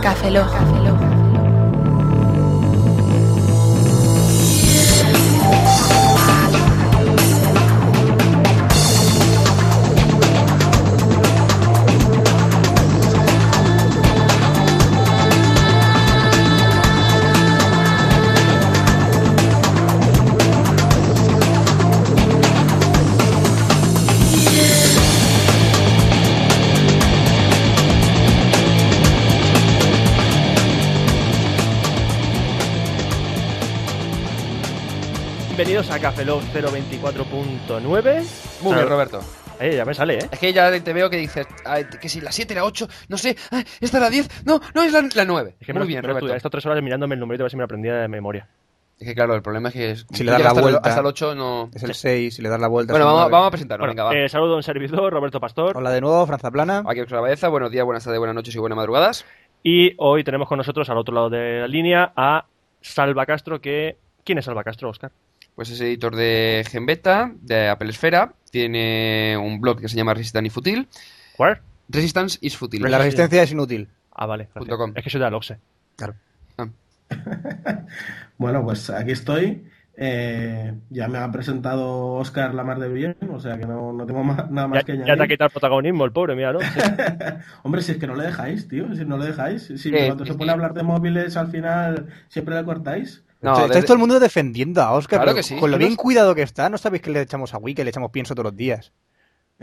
Café Lock. Bienvenidos a Café Lock 024.9. Muy bien. Roberto. Eh, ya me sale, ¿eh? Es que ya te veo que dices ay, que si la 7, la 8, no sé, ay, esta es la 10, no, no es la, la 9. Es que Muy bien, Roberto. Estas tres horas mirándome el numerito a ver si me lo aprendía de memoria. Es que claro, el problema es que es- Si le das la hasta, el- vuelta. hasta el 8 no... Es el 6, si le das la vuelta. Bueno, vamos, vamos a presentarnos, Bueno, venga, va. eh, saludo a un servidor, Roberto Pastor. Hola de nuevo, Franza Plana. Aquí Oscar Baeza, buenos días, buenas tardes, buenas noches y buenas madrugadas. Y hoy tenemos con nosotros al otro lado de la línea a Salva Castro, que... ¿Quién es Salva Castro, Oscar? Pues es editor de Genbeta, de Apple Esfera, tiene un blog que se llama Resistance y Futil. ¿Where? Resistance is Futil. La resistencia es inútil. Ah, vale. Es que soy de Aloxe. Claro. Bueno, pues aquí estoy. Eh, ya me ha presentado Oscar Lamar de bien, o sea que no, no tengo más- nada más Ya, que ya te ha añadir. quitado el protagonismo el pobre, mira, ¿no? Sí. Hombre, si es que no le dejáis, tío, si no le dejáis. Si Eh, cuando se pone a hablar de móviles al final siempre le cortáis. No, Estáis desde- todo el mundo defendiendo a Oscar. Claro pero que sí. Con lo bien cuidado que está, ¿no sabéis que le echamos agüi, que le echamos pienso todos los días?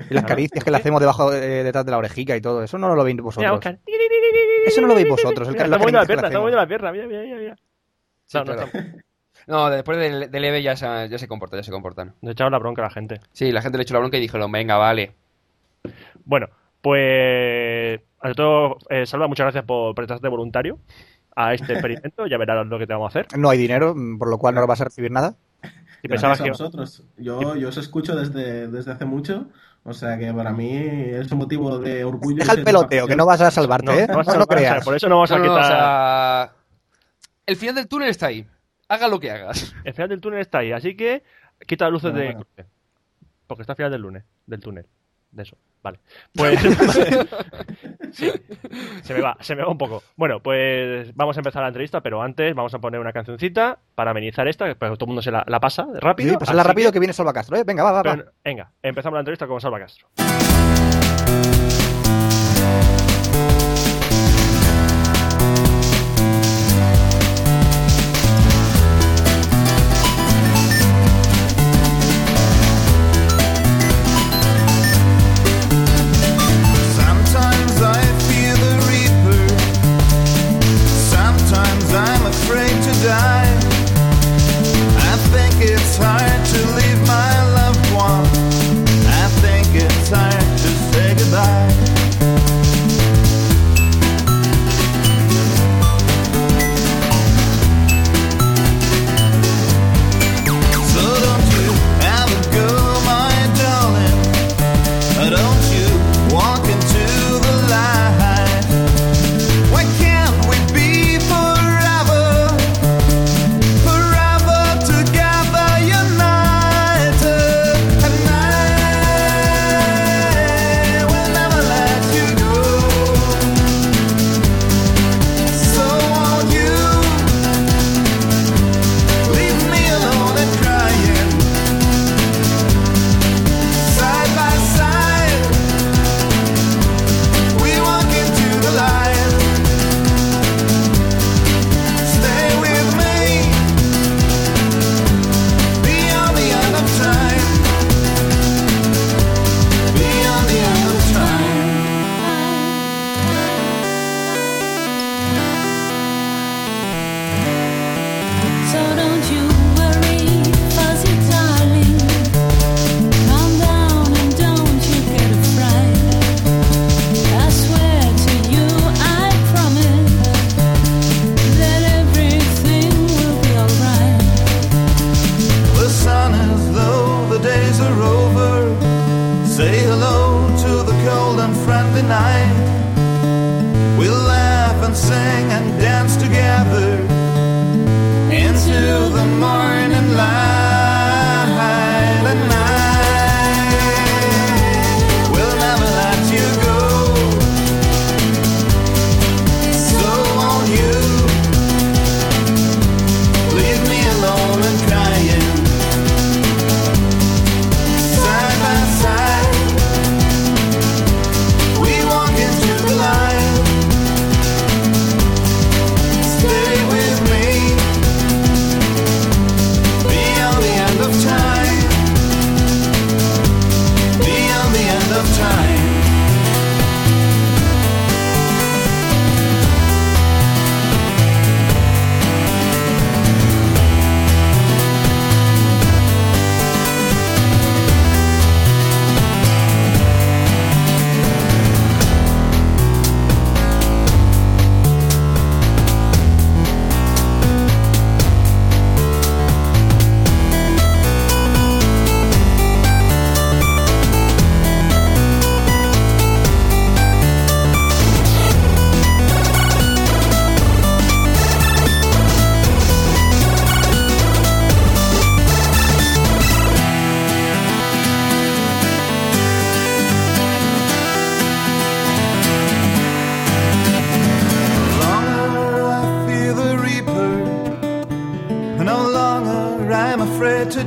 Y las caricias que le hacemos debajo, eh, detrás de la orejica y todo. Eso no lo veis Mira, vosotros. Oscar. Eso no lo veis vosotros. El, Mira, está moviendo la le pierna, está moviendo la pierna. Mira, mira, mira. mira. Sí, No, no, claro. está- No, después de, de leve ya se, ya se comporta, ya se comportan. Nos echamos la bronca a la gente. Sí, la gente le echó la bronca y dijeron, venga, vale. Bueno, pues. Ante todo, eh, Salva, muchas gracias por prestarte voluntario a este experimento. Ya verás lo que te vamos a hacer. No hay dinero, por lo cual no lo vas a recibir nada. Y Gracias pensabas a que. vosotros. Yo, yo os escucho desde, desde hace mucho, o sea que para mí es un motivo de orgullo. Deja el peloteo, que no vas a salvarte, No, ¿eh? no vas a no salvar, o sea, creas. Por eso no vamos a No, quitar. o sea, el final del túnel está ahí. Haga lo que hagas. El final del túnel está ahí, así que quita las luces Bueno, de. bueno. Porque está al final del lunes, del túnel. De eso. Vale. Pues. Sí. Se me va, se me va un poco. Bueno, pues vamos a empezar la entrevista, pero antes vamos a poner una cancioncita para amenizar esta, que todo el mundo se la, la pasa rápido. Sí, pasarla rápido que viene Salva Castro, ¿eh? Venga, va, va, va. Pero, venga, empezamos la entrevista con Salva Castro.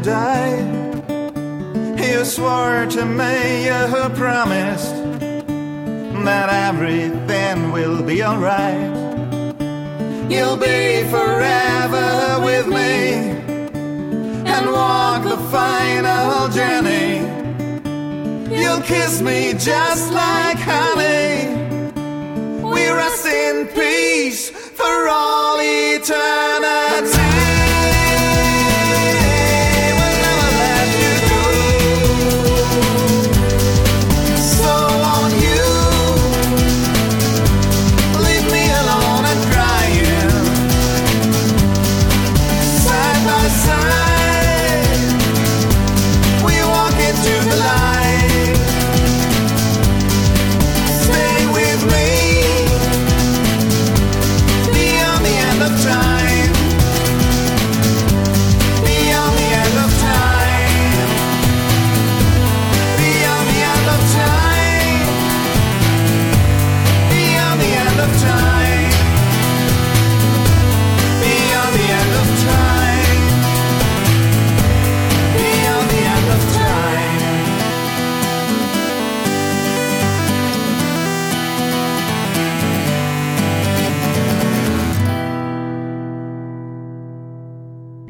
Die. You swore to me, you promised that everything will be alright. You'll be forever with me and walk the final journey. You'll kiss me just like honey. We rest in peace for all eternity.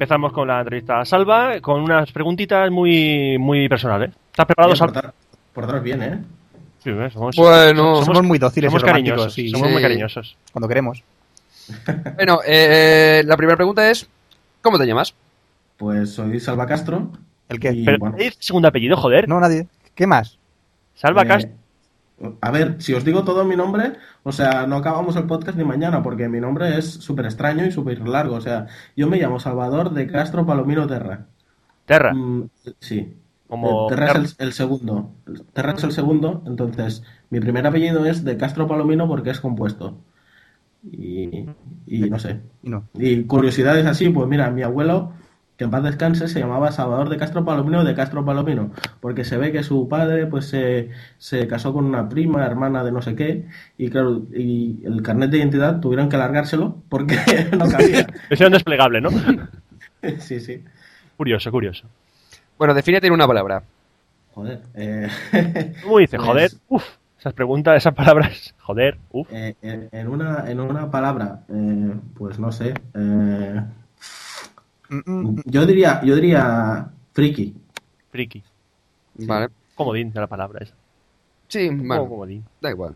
Empezamos con la entrevista a Salva, con unas preguntitas muy, muy personales. ¿Estás preparado, Bien, Salva? portar- portaros bien, ¿eh? Sí, ¿ves? somos, Bueno, Somos muy dóciles somos y cariñosos. sí. somos Sí. muy cariñosos. Cuando queremos. bueno eh, la primera pregunta es, ¿cómo te llamas? Pues soy Salva Castro. ¿El qué? Y, Pero, bueno, ¿es segundo apellido, joder? No, nadie. ¿Qué más? Salva eh, Castro. A ver, si os digo todo mi nombre, o sea, no acabamos el podcast ni mañana, porque mi nombre es súper extraño y súper largo. O sea, yo me llamo Salvador de Castro Palomino Terra. Terra. Mm, sí. Como Eh, Terra es el, el segundo. Terra es el segundo, entonces mi primer apellido es de Castro Palomino porque es compuesto. Y, y no sé. Y no. Y curiosidades así, pues mira, mi abuelo, que en paz descanse, se llamaba Salvador de Castro Palomino de Castro Palomino, porque se ve que su padre pues se, se casó con una prima, hermana de no sé qué, y claro, y el carnet de identidad tuvieron que alargárselo porque no cabía. Es un desplegable, ¿no? Sí, sí. curioso, curioso. Bueno, defínete en una palabra. Joder. eh, ¿Cómo dice? Pues- Joder, uff. Esas preguntas, esas palabras, joder, uff. eh, en, en una, en una palabra, eh, pues no sé. eh, yo diría, yo diría friki. Friki. Vale. Comodín de la palabra esa. Sí, Como bueno, comodín. da igual.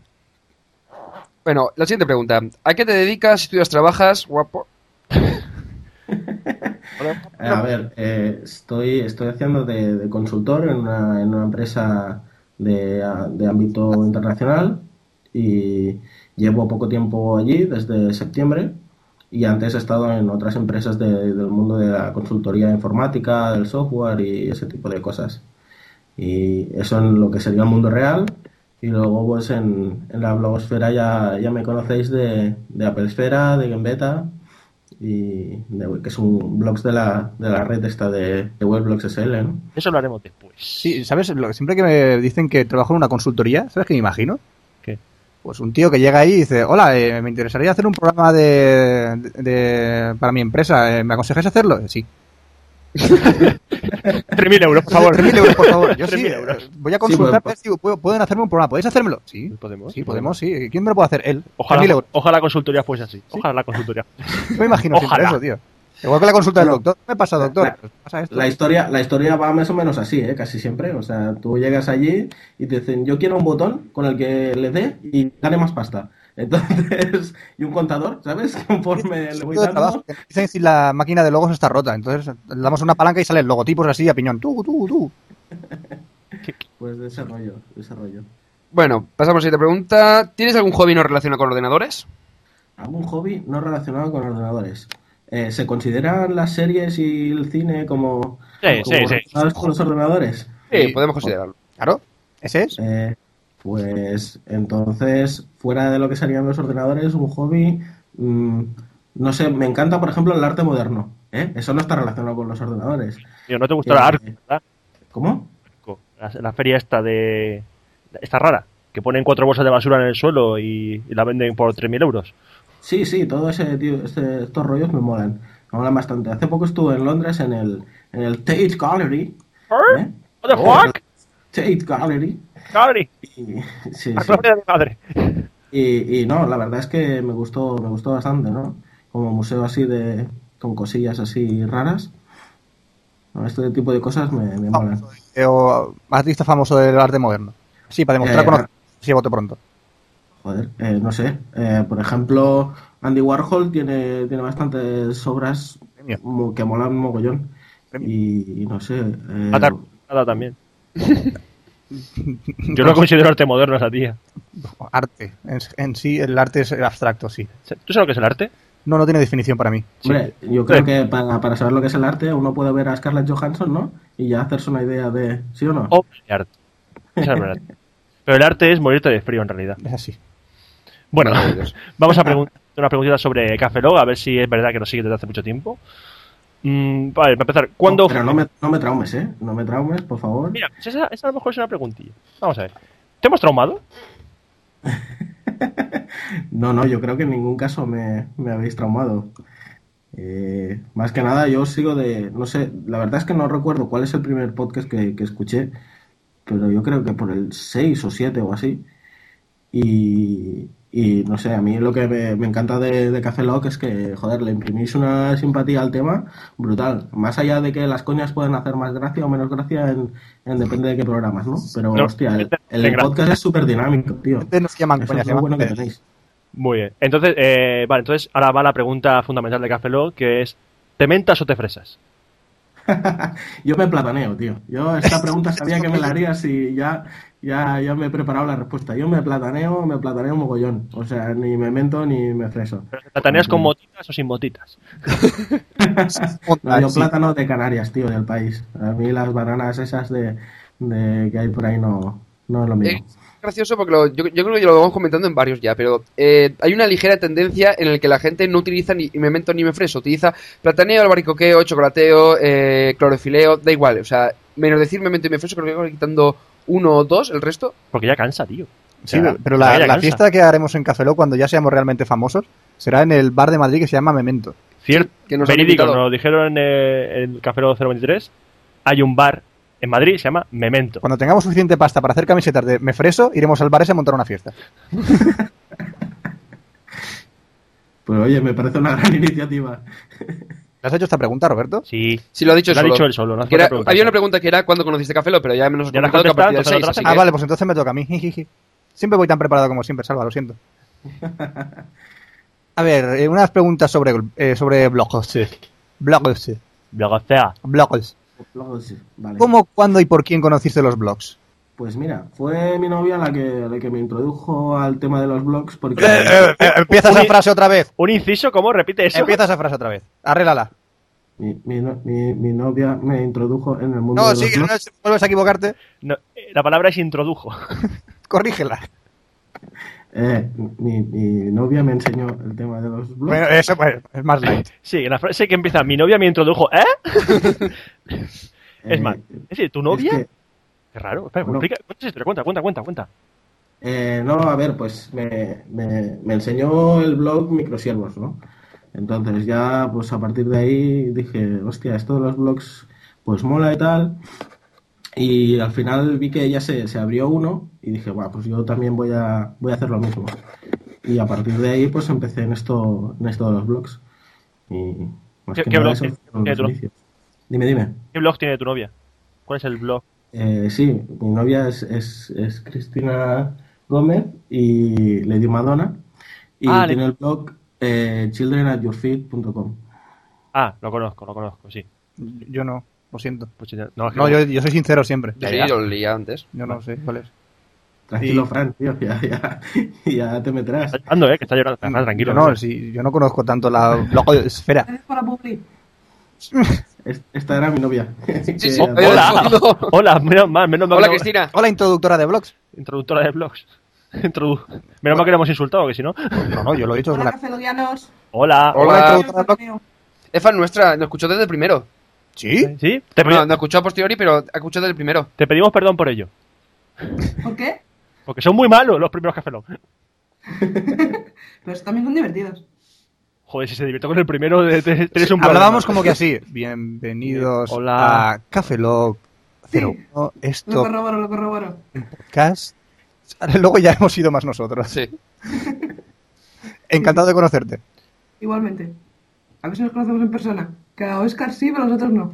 Bueno, la siguiente pregunta. ¿A qué te dedicas, estudias, trabajas, guapo? Eh, A ver, eh, estoy, estoy haciendo de, de consultor en una, en una empresa de ámbito internacional y llevo poco tiempo allí, desde septiembre, y antes he estado en otras empresas de- del mundo de la consultoría informática, del software y ese tipo de cosas. Y eso en lo que sería el mundo real. Y luego, pues en, en la blogosfera ya, ya me conocéis de, de Apple Esfera, de Gambetta, y de- que es un blogs de la, de la red esta de, de Webblogs SL, ¿no? Eso lo haremos después. Sí, ¿sabes? Siempre que me dicen que trabajo en una consultoría, ¿sabes qué me imagino? Pues un tío que llega ahí y dice, hola, eh, me interesaría hacer un programa de, de- para mi empresa, eh, ¿me aconsejáis hacerlo? Eh, Sí. 3.000 euros, por favor. 3.000 euros, por favor. Yo sí, 3.000 eh, euros. voy a consultar, pues, a ver si puedo- pueden hacerme un programa. ¿Podéis hacérmelo? Sí. Podemos. Sí, podemos, sí. ¿Quién me lo puede hacer? Él. 3.000 Ojalá, euros. ojalá la consultoría fuese así. Ojalá la consultoría. Yo me imagino siempre Ojalá. eso, tío. Igual que la consulta del doctor. ¿Qué me pasa, doctor? La- pasa esto. La historia, la historia va más o menos así, ¿eh? Casi siempre. O sea, tú llegas allí y te dicen, yo quiero un botón con el que le dé y gane más pasta. Entonces, y un contador, ¿sabes? Conforme le voy dando. que Dicen si la máquina de logos está rota. Entonces le damos una palanca y salen logotipos así a piñón. Tú, tú, tú. Pues de ese rollo, de ese rollo. Bueno, pasamos a la siguiente pregunta. ¿Tienes algún hobby no relacionado con ordenadores? ¿Algún hobby no relacionado con ordenadores? Eh, ¿Se consideran las series y el cine como, Sí, como sí, sí. con los ordenadores? Sí, podemos considerarlo. Claro. ¿Ese es? Eh, pues entonces, fuera de lo que serían los ordenadores, un hobby, mm, no sé, me encanta, por ejemplo, el arte moderno. ¿eh? Eso no está relacionado con los ordenadores. Tío, ¿no te gusta la Eh, Arco, verdad? ¿Cómo? La, la feria esta de... Esta rara. Que ponen cuatro bolsas de basura en el suelo y, y la venden por 3.000 euros. Sí, sí, todo ese, tío, este- estos rollos me molan. molan bastante. Hace poco estuve en Londres en el, en el Tate Gallery. ¿eh? What the fuck? Tate Gallery. Cabri, Y, sí, sí. de mi madre. Y, y no, la verdad es que me gustó, me gustó bastante, ¿no? Como museo así de, con cosillas así raras. ¿no? Este tipo de cosas me, me molan. Eh, o artista famoso del arte moderno. Sí, para demostrar Eh, conocer. Sí, voto pronto. Joder, eh, no sé. Eh, por ejemplo, Andy Warhol tiene, tiene bastantes obras Premio. que molan un mogollón. Y, y no sé. eh, nada también. Yo no considero arte moderno esa tía. Arte. En, en sí, el arte es abstracto, sí. ¿Tú sabes lo que es el arte? No, no tiene definición para mí. Hombre, yo creo que para, para saber lo que es el arte, uno puede ver a Scarlett Johansson, ¿no? Y ya hacerse una idea de. ¿Sí o no? De arte. Esa es verdad. Pero el arte es morirte de frío en realidad. Es así. Bueno, vamos a preguntar una preguntita sobre Café Lock, a ver si es verdad que nos sigue desde hace mucho tiempo. Mm, vale, para empezar, ¿cuándo... Pero no me, no me traumes, ¿eh? No me traumes, por favor. Mira, esa, esa a lo mejor es una preguntilla. Vamos a ver. ¿Te hemos traumado? No, no, yo creo que en ningún caso me, me habéis traumado. Eh, más que nada, yo sigo de. No sé, la verdad es que no recuerdo cuál es el primer podcast que, que escuché, pero yo creo que por el 6 o 7 o así. Y, y no sé, a mí lo que me, me encanta de, de Café Lock es que, joder, le imprimís una simpatía al tema brutal. Más allá de que las coñas pueden hacer más gracia o menos gracia en, en depende de qué programas, ¿no? Pero, No, hostia, el, podcast es súper dinámico, tío. Ustedes no se llaman Eso coñas, es se lo llaman bueno que ustedes. tenéis. Muy bien. Entonces, eh, vale, entonces ahora va la pregunta fundamental de Café Lock, que es ¿te mentas o te fresas? Yo me plataneo, tío. Yo esta pregunta sabía que me la harías y ya, ya, ya me he preparado la respuesta. Yo me plataneo, me plataneo mogollón. O sea, ni me mento ni me freso. ¿Pero te plataneas con motitas o sin motitas? No, yo plátano de Canarias, tío, del país. A mí las bananas esas de, de que hay por ahí no, no es lo mío. Gracioso porque lo- yo, yo creo que lo vamos comentando en varios ya, pero eh, hay una ligera tendencia en el que la gente no utiliza ni memento ni mefreso, utiliza plataneo, albaricoqueo, chocolateo, eh, clorofileo, da igual, o sea, menos decir memento y mefreso, creo que voy quitando uno o dos, el resto. Porque ya cansa, tío. O Sí, pero ya la, la fiesta que haremos en Café Lock cuando ya seamos realmente famosos será en el bar de Madrid que se llama Memento. Cierto, que nos verídico, nos lo dijeron eh, en el Café Lock 023. Hay un bar en Madrid, se llama Memento. Cuando tengamos suficiente pasta para hacer camisetas de Mefreso, iremos al bar ese a montar una fiesta. Pues oye, me parece una gran iniciativa. ¿Le has hecho esta pregunta, Roberto? Sí, Sí, lo ha dicho lo ha solo. dicho él solo. No era- había una pregunta que era ¿cuándo conociste Café Lock? Pero ya menos comentado que a partir del contestado, 6, entonces así otra Ah, que- vale, pues entonces me toca a mí. Siempre voy tan preparado como siempre, Salva, lo siento. A ver, eh, unas preguntas sobre, eh, sobre blogs. Blogs. Blogosfera. Blogs. Sí, vale. ¿Cómo, cuándo y por quién conociste los blogs? Pues mira, fue mi novia la que, la que me introdujo al tema de los blogs porque... Eh, empieza esa frase otra vez. ¿Un inciso? ¿Cómo? Repite eso. Empieza esa frase otra vez. Arréglala. Mi, mi, mi- mi novia me introdujo en el mundo No, de los sí, no, blogs. si vuelves a equivocarte, No, eh, la palabra es introdujo. corrígela. Eh, mi, mi novia me enseñó el tema de los blogs. Bueno, eso pues, es más light. Sí, en la frase que empieza, mi novia me introdujo, ¿eh? Es Eh, más, es decir, ¿tu novia? es que, Qué raro. Espera, Bueno. cuenta, cuenta, cuenta, cuenta. eh, no, a ver, pues me, me, me enseñó el blog Microsiervos, ¿no? Entonces ya, pues a partir de ahí dije, hostia, esto de los blogs, pues mola y tal. Y al final vi que ella se, se abrió uno y dije, bueno, pues yo también voy a, voy a hacer lo mismo. Y a partir de ahí, pues empecé en esto, en esto de los blogs. Y más ¿Qué- que qué nada blog tiene- tu-. Dime, dime. ¿Qué blog tiene tu novia? ¿Cuál es el blog? Eh, sí, mi novia es, es, es Cristina Gómez y Lady Madonna. Y Ah, tiene el blog eh, childrenatyourfeet.com. Ah, lo conozco, lo conozco, sí. Yo no, lo siento. Pues sí, no, es que No, yo, yo soy sincero siempre. Yo Ya, sí, ya. lo leía antes. Yo no sé cuál es. Tranquilo, Sí. Fran, tío, ya, ya, ya te meterás. Está llorando, ¿eh? Que está llorando. Tranquilo. Yo no, sí, yo no conozco tanto la blogosfera. Es para Publi. Es- Esta era mi novia. Sí, sí. Hola, hola, menos mal, menos mal. Hola, no- Cristina. Hola, introductora de blogs. Introductora de blogs. Introdu... Menos mal que le hemos insultado, que si no. No, no, yo lo he dicho. Hola, la- cafeloguianos. Hola. Hola. introductora de blogs. Es fan nuestra, nos escuchó desde el primero. ¿Sí? ¿Sí? Te, Bueno, pedi- no escuchó a posteriori, pero ha escuchado desde el primero. te pedimos perdón por ello. ¿Por qué? Porque son muy malos los primeros Café Lock. Pero también son divertidos. Joder, si se divirtió con el primero, de, un. Hablábamos como que así. Bienvenidos Hola. a Café Lock 01. Lo Esto corroboro, lo corroboro. podcast. Luego ya hemos ido más nosotros. Sí. Encantado de conocerte. Igualmente. A ver si nos conocemos en persona. Que a Oscar sí, pero a nosotros no.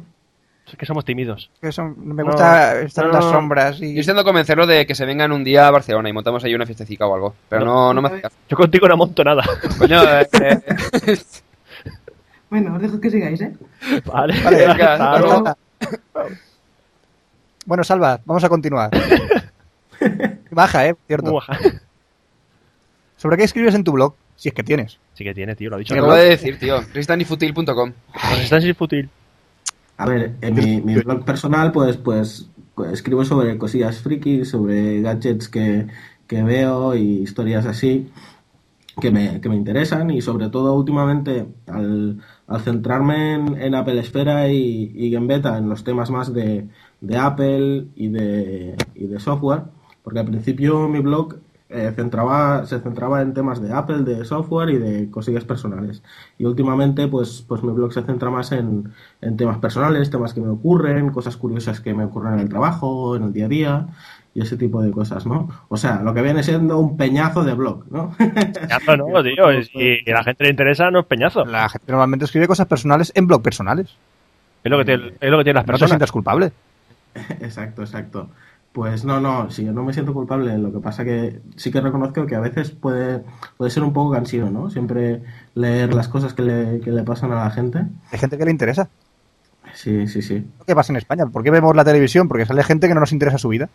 Es que somos tímidos. Que son- me gusta estar en las no. sombras Yo y... intento convencerlo de que se vengan un día a Barcelona y montamos ahí una fiestecica o algo. Pero no, no me hace caso. Yo contigo no monto nada. Coño, eh, eh, Bueno, os dejo que sigáis, ¿eh? Vale, Vale, venga, Hasta hasta luego. luego. Bueno, Salva, vamos a continuar. Baja, eh, cierto. Muy baja. ¿Sobre qué escribes en tu blog? Si es que tienes. Sí que tiene, tío, lo ha dicho. Te lo voy a decir, tío. Sin fútil. A ver, en mi, mi blog personal, pues, pues, pues, escribo sobre cosillas frikis, sobre gadgets que, que veo y historias así que me, que me interesan y sobre todo últimamente al, al centrarme en, en Apple Esfera y, y Game Beta, en los temas más de, de Apple y de, y de software, porque al principio mi blog eh, centraba, se centraba en temas de Apple, de software y de cosillas personales. Y últimamente, pues, pues mi blog se centra más en, en temas personales, temas que me ocurren, cosas curiosas que me ocurren en el trabajo, en el día a día y ese tipo de cosas, ¿no? O sea, lo que viene siendo un peñazo de blog, ¿no? Peñazo no, tío. y Si a la gente le interesa, no es peñazo. La gente normalmente escribe cosas personales en blog personales. Es lo que tiene, es lo que tienen las No te personas. sientas culpable. Exacto, exacto. Pues no, no, sí, yo no me siento culpable. Lo que pasa que sí que reconozco que a veces puede, puede ser un poco cansino, ¿no? Siempre leer las cosas que le, que le pasan a la gente. Hay gente que le interesa. Sí, sí, sí. ¿Qué pasa en España? ¿Por qué vemos la televisión? Porque sale gente que no nos interesa su vida.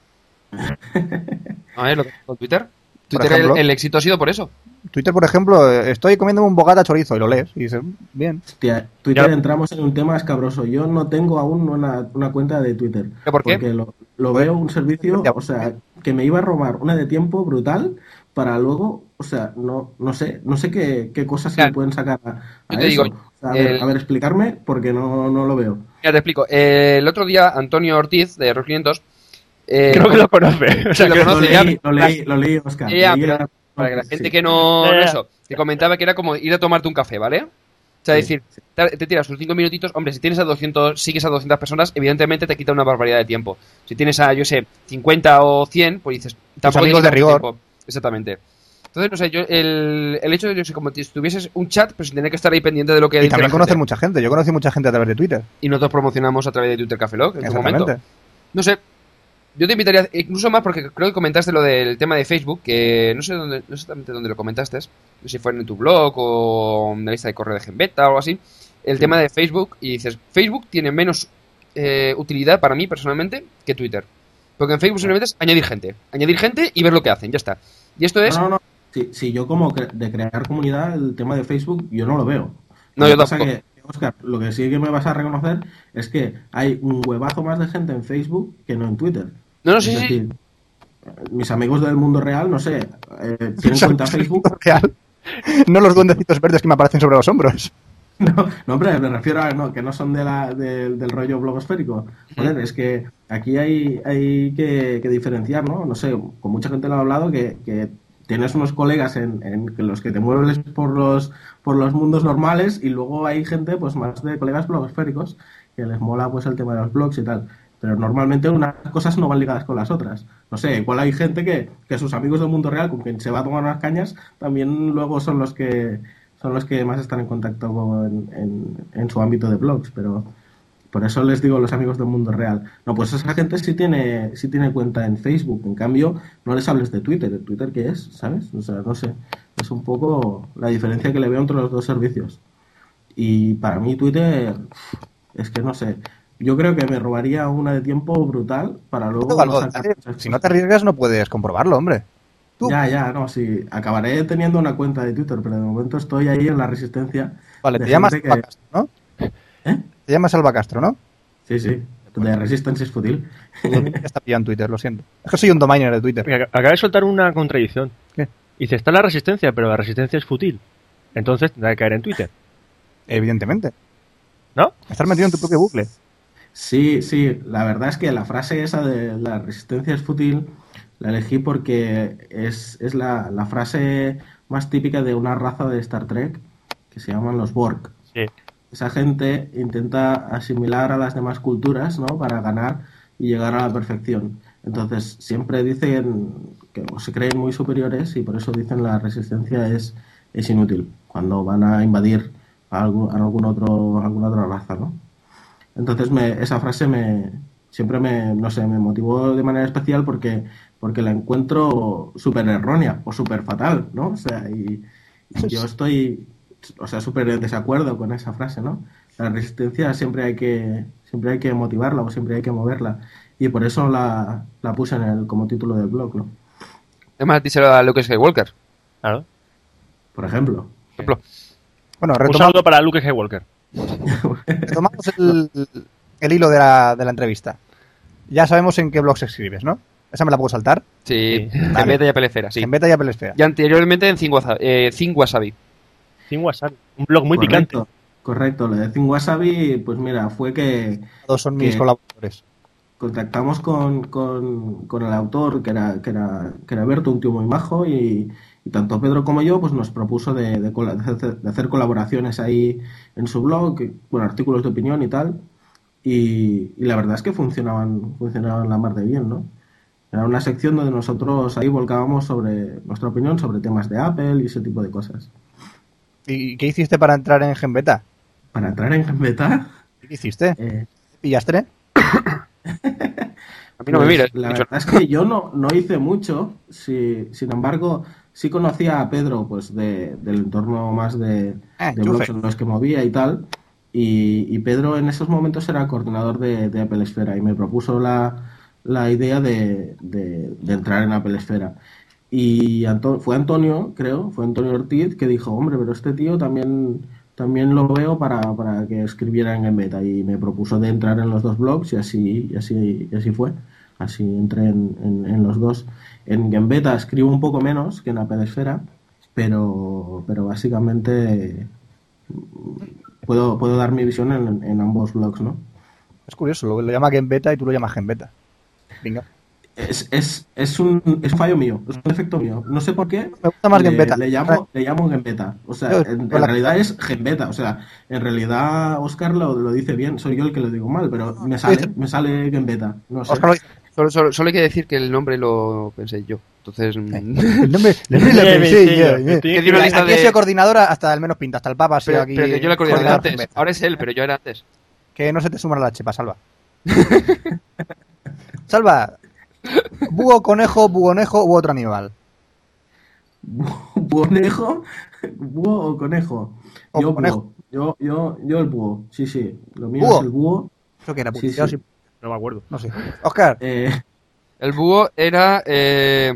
A ver, lo que con Twitter. Por Twitter, ejemplo. el, el éxito ha sido por eso. Twitter, por ejemplo, eh, estoy comiendo un bogata chorizo y lo lees y dices, "Mm, bien. Hostia, Twitter Ya. entramos en un tema escabroso. Yo no tengo aún una, una cuenta de Twitter. ¿Pero por qué? Porque lo, lo veo un servicio, o sea, que me iba a robar una de tiempo brutal para luego, o sea, no, no sé, no sé qué, qué cosas se Claro. le pueden sacar a, a Yo te eso. digo, O sea, a, ver, el- a ver, explicarme, porque no, no lo veo. Mira, te explico. Eh, el otro día, Antonio Ortiz, de Rock 500, eh, Creo que lo conoce. O sea, Sí, lo que- Lo conoce, ya, leí, lo leí, lo leí, Oscar. Ya, Leí pero la- para que la sí. gente que no, no eso, te comentaba que era como ir a tomarte un café, ¿vale? O sea, Sí, decir, te, te tiras tus cinco minutitos, hombre, si tienes a 200, sigues a 200 personas, evidentemente te quita una barbaridad de tiempo. Si tienes a, yo sé, 50 o 100, pues dices, tampoco amigos de rigor. tiempo. Exactamente. Entonces, no sé, yo, el, el hecho de, yo sé, como si tuvieses un chat, pues tener que estar ahí pendiente de lo que Y también conocer mucha gente. Yo conocí mucha gente a través de Twitter. Y nosotros promocionamos a través de Twitter Café Lock en su momento. Exactamente. No sé. Yo te invitaría, incluso más porque creo que comentaste lo del tema de Facebook, que no sé dónde, no exactamente dónde lo comentaste, no sé si fue en tu blog o en la lista de correo de Genbeta o algo así, el tema de Facebook, y dices, Facebook tiene menos eh, utilidad para mí personalmente que Twitter. Porque en Facebook simplemente es añadir gente, añadir gente y ver lo que hacen, ya está. Y esto es... No, no, no. Si, si yo como cre- de crear comunidad, el tema de Facebook, yo no lo veo. No, Lo yo tampoco. que, Oscar, lo que sí que me vas a reconocer es que hay un huevazo más de gente en Facebook que no en Twitter. No, no, es sí, mis amigos del mundo real, no sé, eh, tienen cuenta Facebook. Real. No los duendecitos verdes que me aparecen sobre los hombros. No, no, hombre, me refiero a no, que no son de la, de- del rollo blogosférico. Joder, es que aquí hay, hay que, que diferenciar, ¿no? No sé, con mucha gente lo ha hablado que, que tienes unos colegas en, en que los que te mueves por los, por los mundos normales y luego hay gente, pues más de colegas blogosféricos que les mola pues el tema de los blogs y tal. Pero normalmente unas cosas no van ligadas con las otras. No sé, igual hay gente que, que sus amigos del mundo real con quien se va a tomar unas cañas también luego son los que son los que más están en contacto con- en, en su ámbito de blogs, pero por eso les digo los amigos del mundo real. No, pues esa gente sí tiene, sí tiene cuenta en Facebook, en cambio no les hables de Twitter. ¿El Twitter qué es? ¿Sabes? O sea, no sé. Es un poco la diferencia que le veo entre los dos servicios. Y para mí Twitter, es que no sé. Yo creo que me robaría una de tiempo brutal para luego... Algo, sacar Si no te arriesgas no puedes comprobarlo, hombre. Tú. Ya, ya, no, sí. Acabaré teniendo una cuenta de Twitter, pero de momento estoy ahí en la resistencia. Vale, te llamas que- Castro, ¿no? ¿Eh? Te llamas Alba Castro, ¿no? Sí, sí. De Resistance es fútil. Está pillado en Twitter, lo siento. Es que soy un domainer de Twitter. Acaba de soltar una contradicción. ¿Qué? Dice, está la resistencia, pero la resistencia es fútil. Entonces tendrá que caer en Twitter. Evidentemente. ¿No? Estar metido en tu propio bucle. Sí, sí, la verdad es que la frase esa de la resistencia es fútil la elegí porque es, es la, la frase más típica de una raza de Star Trek que se llaman los Borg. Sí. Esa gente intenta asimilar a las demás culturas, ¿no? Para ganar y llegar a la perfección. Entonces, siempre dicen que o se creen muy superiores y por eso dicen la resistencia es, es inútil cuando van a invadir a algún, a algún otro, a alguna otra raza, ¿no? Entonces, me, esa frase me, siempre me, no sé, me motivó de manera especial porque, porque la encuentro súper errónea o súper fatal, ¿no? O sea, y, y yo estoy, o sea, súper en desacuerdo con esa frase, ¿no? La resistencia siempre hay que, siempre hay que motivarla o siempre hay que moverla. Y por eso la, la puse en el, como título del blog, ¿no? Además, a ti será Luke Skywalker. Claro. Por ejemplo. Por ejemplo. Bueno, Un retomamos, saludo para Luke Skywalker. Retomamos el, el hilo de la, de la entrevista. Ya sabemos en qué blogs escribes, ¿no? Esa me la puedo saltar. Sí, Sí. en beta y Apple Esfera, sí. En beta y Apple Esfera. Y anteriormente en Think Wasabi. Eh, WhatsApp. Un blog muy picante. correcto. Lo de Think Wasabi, pues mira, fue que Todos son mis colaboradores. contactamos con, con, con el autor, que era, que era, que era Berto, un tío muy majo, y, y tanto Pedro como yo pues nos propuso de, de cola- de hacer, colaboraciones ahí en su blog, bueno, artículos de opinión y tal, y, y la verdad es que funcionaban, funcionaban la mar de bien, ¿no? Era una sección donde nosotros ahí volcábamos sobre nuestra opinión sobre temas de Apple y ese tipo de cosas. ¿Y qué hiciste para entrar en Gen Beta? Para entrar en beta, ¿Qué hiciste? eh, ¿Pillaste? A mí no me Pues, mires. La verdad es que yo no, no hice mucho, sí, sin embargo, sí conocía a Pedro pues de, del entorno más de, Ah, de blogs en los que movía y tal. Y, y Pedro en esos momentos era coordinador de, de Apple Esfera y me propuso la, la idea de, de- de entrar en Apple Esfera. Y Anto- fue Antonio, creo, fue Antonio Ortiz que dijo, hombre, pero este tío también, también lo veo para, para que escribiera en Gembeta y me propuso de entrar en los dos blogs y así, y así, y así fue. Así entré en, en- en los dos. En Gembeta escribo un poco menos que en Apple Esfera, pero, pero básicamente mm, puedo, puedo dar mi visión en, en ambos blogs, ¿no? Es curioso, lo, lo llama Gen Beta y tú lo llamas Gen Beta. Venga. Es, es, es, un, es un fallo mío, es un defecto mío. No sé por qué. Me gusta más le, Gembeta. Le llamo, le llamo Gembeta. O sea, en, la- realidad es Gembeta. O sea, en realidad Oscar lo, lo dice bien, soy yo el que lo digo mal, pero me sale, me sale Gembeta. No sé. Oscar lo dice. Solo, solo- solo hay que decir que el nombre lo pensé yo. Entonces. mm, El nombre, el nombre lo pensé yo, sí. Que una lista Aquí he de- sido coordinadora hasta el menos pinta, hasta el Papa ha sido pero, aquí. pero que yo la antes. Ahora es él, pero yo era antes. Que no se te suma la chepa, Salva. Salva, búho, conejo, bugonejo u otro animal. ¿Buonejo? ¿Búho o conejo? O yo conejo. búho. Yo, yo, yo el búho. Sí, sí. Lo mío ¿Búho? es el búho. Eso que era Sí, sí. Sí, No me acuerdo. no sé. Oscar, Eh, El búho era. Eh,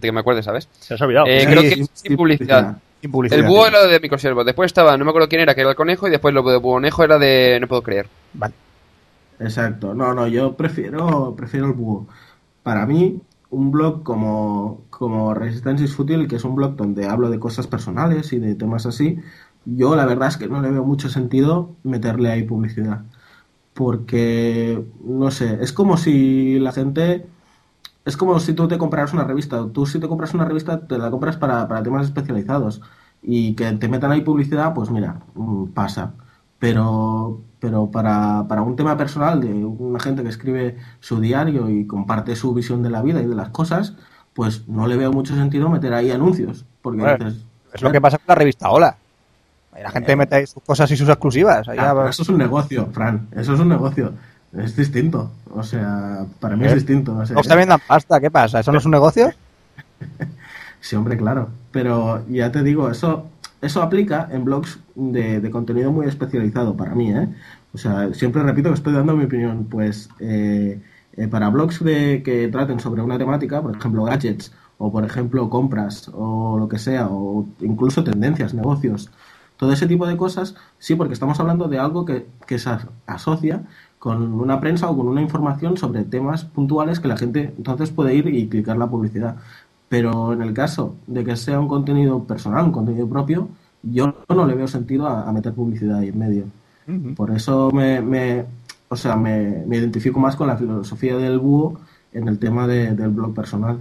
que me acuerde, ¿sabes? Se os ha olvidado. Eh, Sí, creo sí, que sin- sin publicidad. sin publicidad. El búho era de microservo. Después estaba, no me acuerdo quién era, que era el conejo. Y después lo de buonejo era de. No puedo creer. Vale. Exacto, no, no, yo prefiero, prefiero el búho. Para mí, un blog como, como Resistance is Futile, que es un blog donde hablo de cosas personales y de temas así, yo la verdad es que no le veo mucho sentido meterle ahí publicidad. Porque, no sé, es como si la gente... Es como si tú te compraras una revista. Tú si te compras una revista, te la compras para, para temas especializados. Y que te metan ahí publicidad, pues mira, mm, pasa. Pero, pero para, para un tema personal de una gente que escribe su diario y comparte su visión de la vida y de las cosas, pues no le veo mucho sentido meter ahí anuncios. Porque Bueno, dices, Es lo que pasa con la revista Hola. La gente mete ahí sus cosas y sus exclusivas. Ah, eso es un negocio, Fran. Eso es un negocio. Es distinto. O sea, para mí Eh, es distinto. O sea, Os también dan pasta, ¿qué pasa? ¿Eso no es un negocio? Sí, hombre, claro. Pero ya te digo, eso, eso aplica en blogs de, de contenido muy especializado para mí, ¿eh? O sea, siempre repito que estoy dando mi opinión. Pues eh, eh, para blogs de, que traten sobre una temática, por ejemplo, gadgets, o por ejemplo, compras, o lo que sea, o incluso tendencias, negocios, todo ese tipo de cosas, sí, porque estamos hablando de algo que, que se as- asocia con una prensa o con una información sobre temas puntuales que la gente entonces puede ir y clicar la publicidad. Pero en el caso de que sea un contenido personal, un contenido propio, yo no le veo sentido a, a meter publicidad ahí en medio. Por eso me, me- o sea, me, me identifico más con la filosofía del búho en el tema de- del blog personal.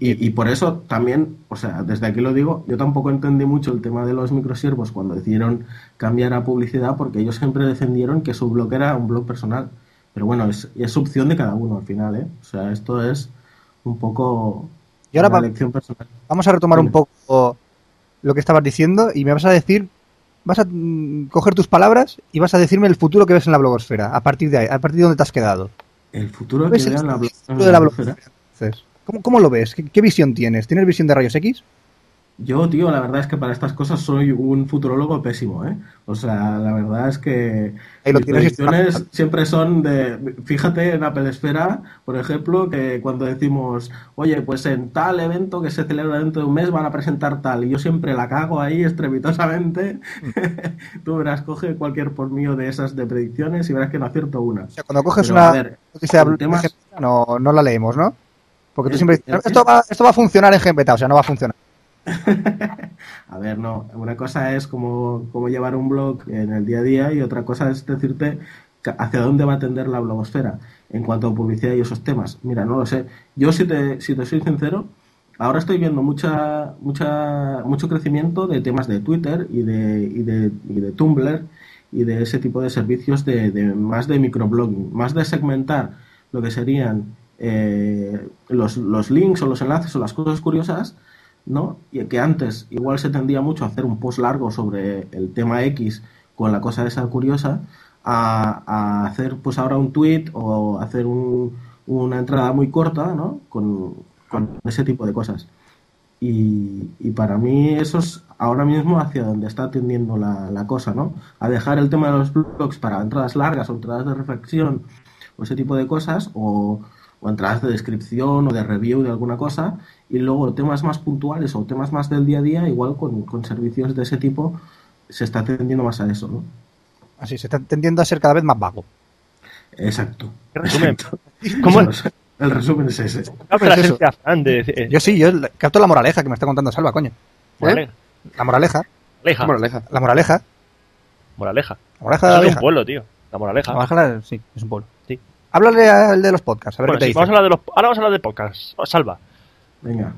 Y, y por eso también, o sea, desde aquí lo digo, yo tampoco entendí mucho el tema de los microsiervos cuando decidieron cambiar a publicidad porque ellos siempre defendieron que su blog era un blog personal. Pero bueno, es, es opción de cada uno al final, ¿eh? O sea, esto es un poco Y ahora una elección personal. Vamos a retomar un poco lo que estabas diciendo y me vas a decir, vas a mm, coger tus palabras y vas a decirme el futuro que ves en la blogosfera, a partir de ahí, a partir de donde te has quedado. El futuro que ¿Ves el en la, blo- futuro en de la blogosfera. blogosfera? Entonces, ¿cómo, cómo lo ves? ¿Qué, qué visión tienes? ¿Tienes visión de rayos X? Yo, tío, la verdad es que para estas cosas soy un futurólogo pésimo, ¿eh? O sea, la verdad es que Ahí lo mis predicciones siempre son de... Fíjate en Apple Esfera, por ejemplo, que cuando decimos, oye, pues en tal evento que se celebra dentro de un mes van a presentar tal, y yo siempre la cago ahí estrepitosamente, tú verás, coge cualquier por mío de esas de predicciones y verás que no acierto una. O sea, cuando coges Pero, una ver, no, no la leemos, ¿no? Porque tú siempre dices, esto va, esto va a funcionar en GPTA, o sea, no va a funcionar. A ver, no. Una cosa es como, como llevar un blog en el día a día y otra cosa es decirte hacia dónde va a tender la blogosfera en cuanto a publicidad y esos temas. Mira, no lo sé. Yo, si te, si te soy sincero, ahora estoy viendo mucha, mucha, mucho crecimiento de temas de Twitter y de, y de, y de Tumblr y de ese tipo de servicios de, de más de microblogging, más de segmentar lo que serían eh, los, los links o los enlaces o las cosas curiosas ¿no? Y que antes igual se tendía mucho a hacer un post largo sobre el tema X con la cosa esa curiosa, a, hacer pues ahora un tweet o hacer un- una entrada muy corta, ¿no? Con, con ese tipo de cosas. Y, y para mí eso es ahora mismo hacia donde está tendiendo la, la cosa, ¿no? A dejar el tema de los blogs para entradas largas o entradas de reflexión o ese tipo de cosas, o, o entradas de descripción o de review de alguna cosa, y luego temas más puntuales o temas más del día a día, igual con, con servicios de ese tipo, se está tendiendo más a eso, ¿no? Así, se está tendiendo a ser cada vez más vago. Exacto. Exacto. ¿Cómo El resumen es ese. La de- eh, Yo sí, yo la- capto la moraleja que me está contando Salva, coño. moraleja. La moraleja, Moraleja. Moraleja. la moraleja, Moraleja. la moraleja de la es un pueblo, tío. La moraleja. La moraleja, sí, es un pueblo. Háblale al de los podcasts, a ver Bueno, qué te sí, dice. vamos a hablar de los... Ahora vamos a hablar de podcast. Salva. Venga.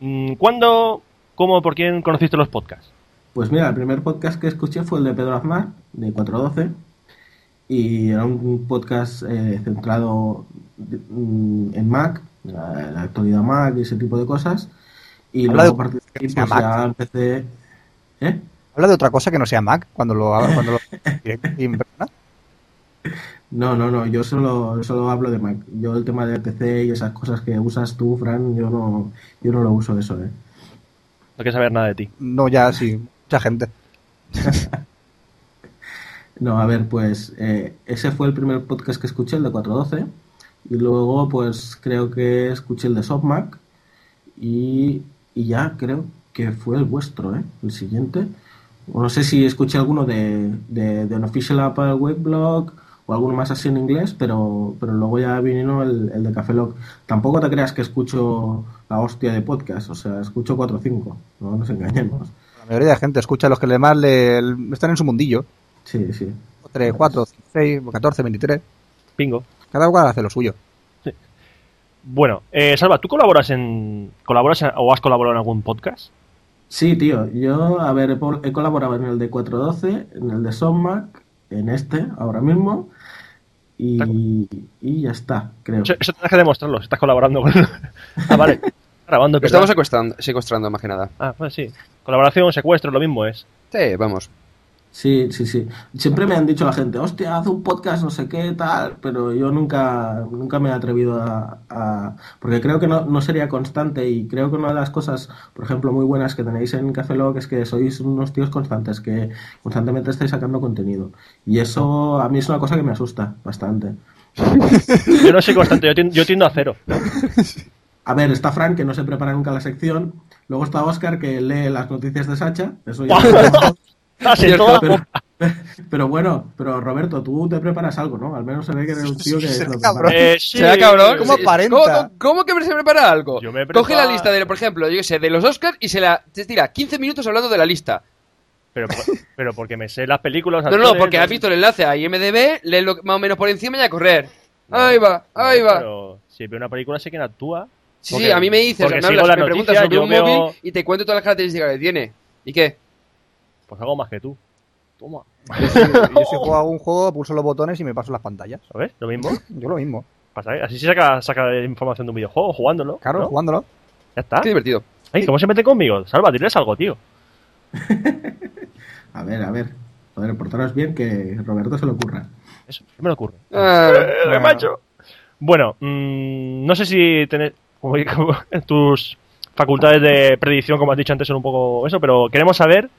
Mm, ¿Cuándo, cómo, por quién conociste los podcasts? Pues mira, el primer podcast que escuché fue el de Pedro Aznar, de 412, y era un podcast eh, centrado mm, en Mac, la, la actualidad Mac y ese tipo de cosas. Y Habla luego de- sea pues ya empecé... ¿Eh? Habla de otra cosa que no sea Mac cuando lo cuando lo No, no, no, yo solo, solo hablo de Mac. Yo el tema de PC y esas cosas que usas tú, Fran, yo no, yo no lo uso eso, ¿eh? No quiero saber nada de ti. No, ya sí, mucha gente. No, a ver, pues eh, ese fue el primer podcast que escuché, el de 412. Y luego, pues creo que escuché el de SoftMac. Y, y ya creo que fue el vuestro, ¿eh? El siguiente. O no sé si escuché alguno de, de, de Unofficial Apple Weblog o alguno más así en inglés, pero, pero luego ya vino el, el de Café Lock. Tampoco te creas que escucho la hostia de podcast, o sea, escucho 4 o 5, no nos engañemos. La mayoría de la gente escucha a los que le más le, le- están en su mundillo. Sí, sí. 3, 4, 6, 14, 23. Pingo. Cada cual hace lo suyo. Bueno, eh, Salva, ¿tú colaboras en colaboras en- o has colaborado en algún podcast? Sí, tío, yo, a ver, he, colaborado en el de 412, en el de Sommac, en este, ahora mismo, y, y ya está, creo. Eso, eso tienes que demostrarlo, si estás colaborando con... ah, vale. Grabando, estamos secuestrando, secuestrando más que nada. Ah, pues sí. Colaboración, secuestro, lo mismo es. Sí, vamos. Sí, sí, sí. Siempre me han dicho la gente, hostia, haz un podcast, no sé qué, tal, pero yo nunca, nunca me he atrevido a... a- porque creo que no, no sería constante y creo que una de las cosas, por ejemplo, muy buenas que tenéis en Café Lock es que sois unos tíos constantes, que constantemente estáis sacando contenido. Y eso a mí es una cosa que me asusta bastante. Yo no soy constante, yo, tiendo, yo tiendo a cero. A ver, está Frank, que no se prepara nunca la sección. Luego está Oscar, que lee las noticias de Sacha. Eso ya... Sí, Cierto, pero, pero bueno, pero Roberto, tú te preparas algo, ¿no? Al menos se ve que eres un tío que... se lo prepara. Cabrón. Eh, sí. ¿Será cabrón? ¿Cómo Sí. aparenta? ¿Cómo, cómo- cómo que se prepara algo? Yo me Coge la lista de, por ejemplo, yo qué sé, de los Oscars y se la te tira 15 minutos hablando de la lista. Pero, pero porque me sé las películas. No, no, porque has visto el enlace a IMDB, léelo más o menos por encima y a correr. Ahí va, ahí No, va. Pero si veo una película sé quién actúa. Sí, Porque- sí, a mí me dices, me, hablas, las me preguntas noticias, sobre un veo- móvil y te cuento todas las características que tiene. ¿Y qué? Pues hago más que tú. Toma. Yo si, yo si juego a un juego, pulso los botones y me paso las pantallas. ¿Sabes? Lo mismo. Yo lo mismo. Pasa, ¿eh? Así se saca, saca información de un videojuego, jugándolo. Claro, ¿no? jugándolo. Ya está. Qué divertido. Ay, ¿cómo se mete conmigo? Salva, diles algo, tío. A ver, a ver. Joder, portaros bien que Roberto se le ocurra. Eso, ¿qué me le ocurre? Ah, ¡Eh, macho! Bueno, mm, no sé si tenés como, como tus facultades de predicción, como has dicho antes, son un poco eso, pero queremos saber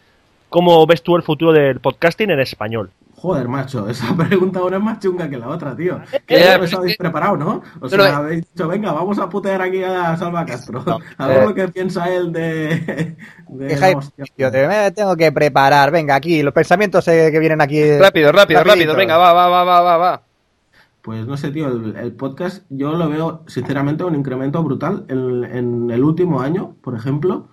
cómo ves tú el futuro del podcasting en español. Joder, macho, esa pregunta ahora es más chunga que la otra, tío. Eh, Ya pues os habéis que- preparado, ¿no? O No, sea, no, eh. habéis dicho, venga, vamos a putear aquí a Salva Castro. A ver eh. lo que piensa él de... de Deja yo te- tengo que preparar. Venga, aquí, los pensamientos eh, que vienen aquí. eh, rápido, rápido, rapidito. rápido. Venga, va, va, va, va, va, va. Pues no sé, tío, el, el podcast yo lo veo, sinceramente, un incremento brutal. En, en el último año, por ejemplo,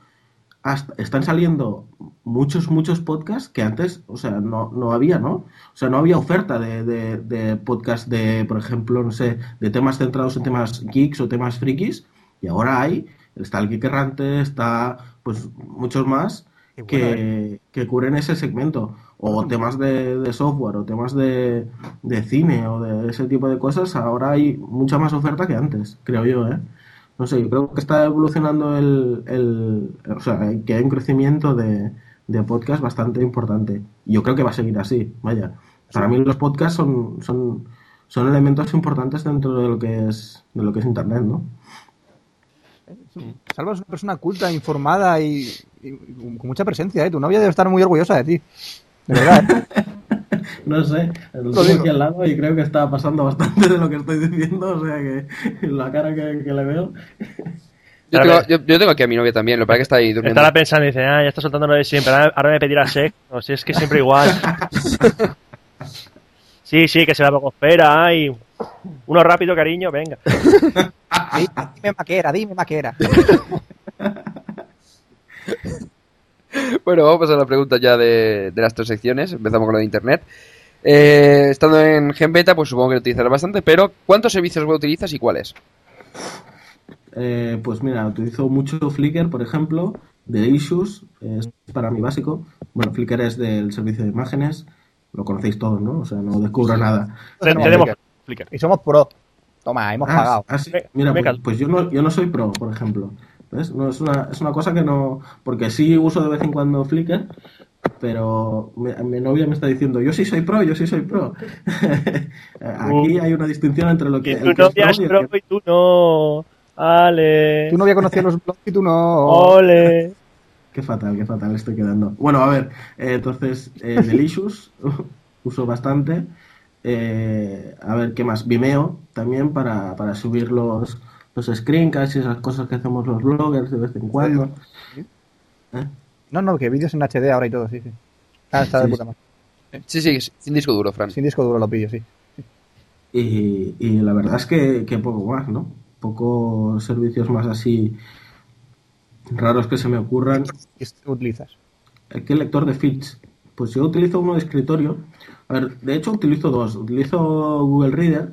hasta- están saliendo muchos, muchos podcasts que antes, o sea, no, no había, ¿no? O sea, no había oferta de, de, de podcast de, por ejemplo, no sé, de temas centrados en temas geeks o temas frikis. Y ahora hay, está el Geek Errante, está, pues, muchos más bueno, que, que cubren ese segmento. O temas de, de software, o temas de, de cine, o de ese tipo de cosas. Ahora hay mucha más oferta que antes, creo yo, ¿eh? No sé, yo creo que está evolucionando el... el o sea, que hay un crecimiento de, de podcast bastante importante. Y yo creo que va a seguir así, vaya. Para mí los podcasts son, son, son elementos importantes dentro de lo que es, de lo que es Internet, ¿no? Salva es una persona culta, informada y, y con mucha presencia, ¿eh? Tu novia debe estar muy orgullosa de ti. De verdad, ¿eh? No sé, lo tengo aquí al lado y creo que está pasando bastante de lo que estoy diciendo, o sea que la cara que, que le veo. Yo tengo, yo, yo tengo aquí a mi novia también, lo que pasa es que está ahí durmiendo. Estará pensando y dice, ah, ya está soltando lo de siempre, ahora me pedirá sex. O si es que siempre igual. Sí, sí, que se la blogosfera, ay. Uno rápido, cariño, venga. Di- Dime maquera, dime maquera. Bueno, vamos a pasar a la pregunta ya de, de las tres secciones. Empezamos con lo de internet. Eh, estando en GenBeta, pues supongo que lo utilizarás bastante, pero ¿cuántos servicios web utilizas y cuáles? Eh, pues mira, utilizo mucho Flickr, por ejemplo, de Issues, es para mí básico. Bueno, Flickr es del servicio de imágenes, lo conocéis todos, ¿no? O sea, no descubro nada. Tenemos Flickr. Flickr. Y somos pro. Toma, hemos Ah, pagado. ah, sí. Mira, pues, pues yo, no, yo no soy pro, por ejemplo. ¿Ves? No, es, una, es una cosa que no... Porque sí uso de vez en cuando Flickr, pero mi, mi novia me está diciendo, yo sí soy pro, yo sí soy pro. Aquí hay una distinción entre lo que... El tú que es pro y el pro que- y tú no. Ale. Tu novia conocía los blogs y tú no. Ole. Qué fatal, qué fatal estoy quedando. Bueno, a ver, eh, entonces, eh, Delicious uso bastante. Eh, a ver, ¿qué más? Vimeo también para, para subir los, los screencasts y esas cosas que hacemos los bloggers de vez en cuando. ¿Eh? No, no, que vídeos en HD ahora y todo, sí, sí. Ah, está de Sí, puta madre. Sí, sí, sin disco duro, Fran. Sin disco duro los vídeos, sí. Y, y la verdad es que, que poco más, ¿no? Pocos servicios más así raros que se me ocurran. ¿Qué utilizas? ¿Qué lector de feeds? Pues yo utilizo uno de escritorio. A ver, de hecho utilizo dos. Utilizo Google Reader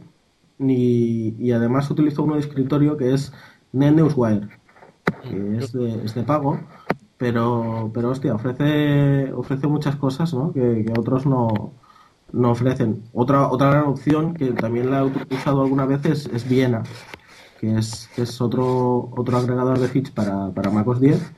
y, y además utilizo uno de escritorio que es NetNewsWire, que es de, es de pago, pero, pero hostia, ofrece, ofrece muchas cosas ¿no? que, que otros no, no ofrecen. Otra, otra gran opción que también la he usado algunas veces es Viena, que es, que es otro, otro agregador de feeds para, para MacOS 10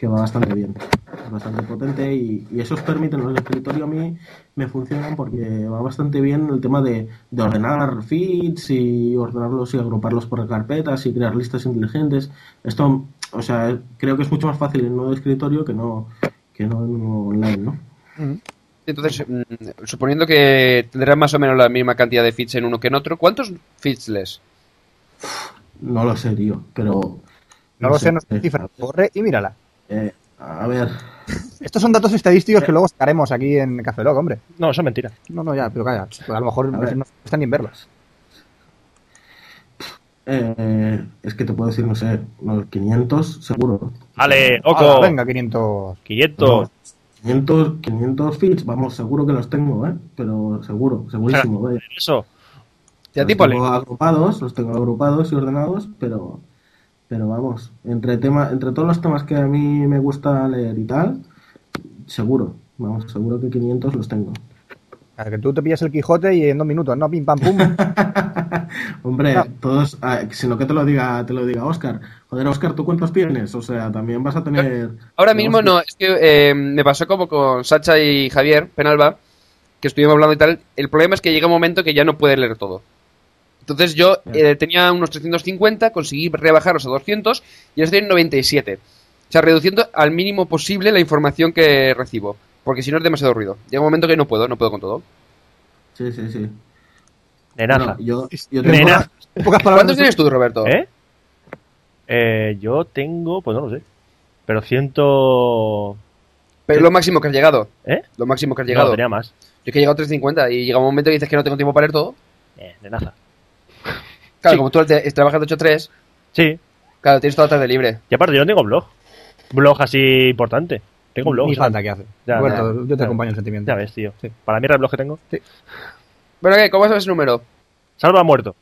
que va bastante bien, es bastante potente y, y esos permiten los de escritorio a mí me funcionan porque va bastante bien el tema de, de ordenar feeds y ordenarlos y agruparlos por carpetas y crear listas inteligentes. Esto, o sea, creo que es mucho más fácil en uno de escritorio que no, que no en online, ¿no? Entonces, mm, suponiendo que tendrás más o menos la misma cantidad de feeds en uno que en otro, ¿cuántos feeds lees? No lo sé, tío, pero... No, lo sé, no sé cifra. Corre y mírala. Eh, a ver, Estos son datos estadísticos que luego sacaremos aquí en Café Lock, hombre. No, eso es mentira. No, no, ya, pero calla. Pues a lo mejor A no están ni en verlas. eh, es que te puedo decir, no sé, unos 500 seguro. Ale, Hala, Oco. venga, 500. 500. 500, 500 feeds, vamos, seguro que los tengo, ¿eh? Pero seguro, segurísimo, vaya. Eso. ¿Y a ti, Los Poli? tengo agrupados, los tengo agrupados y ordenados, pero, Pero vamos, entre, tema, entre todos los temas que a mí me gusta leer y tal, seguro, vamos, seguro que 500 los tengo. Claro, que tú te pillas el Quijote y en dos minutos, ¿no? Pim, pam, pum. Hombre, No. todos, sino que te lo diga, te lo diga Oscar. Joder, Oscar, ¿tú cuántos tienes? O sea, también vas a tener. Ahora mismo no, es que eh, me pasó como con Sacha y Javier Penalba, que estuvimos hablando y tal. El problema es que llega un momento que ya no puedes leer todo. Entonces yo eh, tenía unos 350, conseguí rebajarlos a 200 y ahora estoy en 97. O sea, reduciendo al mínimo posible la información que recibo. Porque si no es demasiado ruido. Llega un momento que no puedo, no puedo con todo. Sí, sí, sí. Nenaza. Bueno, yo, yo tengo. Pocas palabras, ¿Cuántos tienes tú, Roberto? ¿Eh? Eh, Yo tengo, pues no lo sé. Pero ciento. Pero es lo máximo que has llegado. ¿Eh? Lo máximo que has No, llegado. tenía más. Yo es que he llegado a 350 y llega un momento que dices que no tengo tiempo para leer todo. Eh, nenaza. Claro, Sí. como tú te- trabajas de 8 a 3, Sí. claro, tienes toda la tarde libre. Y aparte, yo no tengo blog. Blog así importante. Tengo blog. Ni falta que hace. Ya, Roberto, ya. yo te Ya. acompaño en sentimiento. Ya ves, tío. Para mí era el blog que tengo. Bueno, ¿qué? ¿Cómo sabes ese número? Salva ha muerto.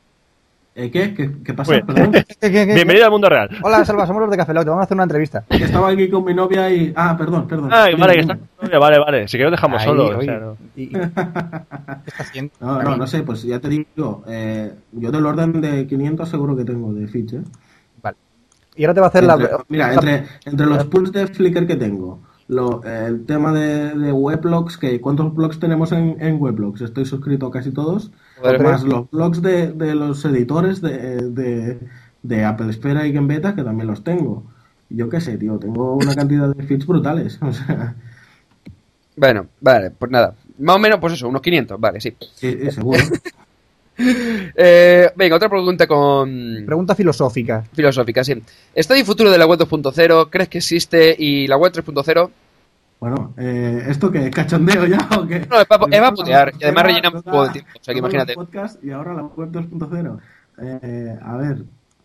¿Eh, ¿Qué? ¿Qué, qué pasa? ¿Qué, qué, qué? Bienvenido al mundo real. Hola, Salva, somos los de Café Lock, te vamos a hacer una entrevista. Que Estaba aquí con mi novia y. Ah, perdón, perdón. Ay, vale, que. Vale, vale. Si que lo dejamos Ahí, solo. o oye, sea, no. y- ¿Qué está haciendo? No, no, no sé, pues ya te digo. Eh, yo del orden de 500 seguro que tengo de Fitch, ¿eh? Vale. Y ahora te va a hacer Entre- la... mira, entre, entre los pools de Flickr que tengo, lo, el tema de, de weblogs, que ¿cuántos blogs tenemos en, en weblogs? Estoy suscrito a casi todos. Joder, más los blogs de, de los editores de, de, de Apple Esfera y Game Beta, que también los tengo. Yo qué sé, tío, tengo una cantidad de feeds brutales. O sea, Bueno, vale, pues nada. Más o menos, pues eso, unos 500, vale, sí. sí, sí, seguro. Eh, venga, otra pregunta con... Pregunta filosófica. filosófica, sí. ¿Está el futuro de la web 2.0? ¿Crees que existe? ¿Y la web 3.0? Bueno, eh, ¿esto qué? ¿Cachondeo ya o qué? No, es pa- es pa' putear, y además Era- rellena un poco de tiempo, o sea que imagínate. los podcasts y ahora la web 2.0. Eh, a ver,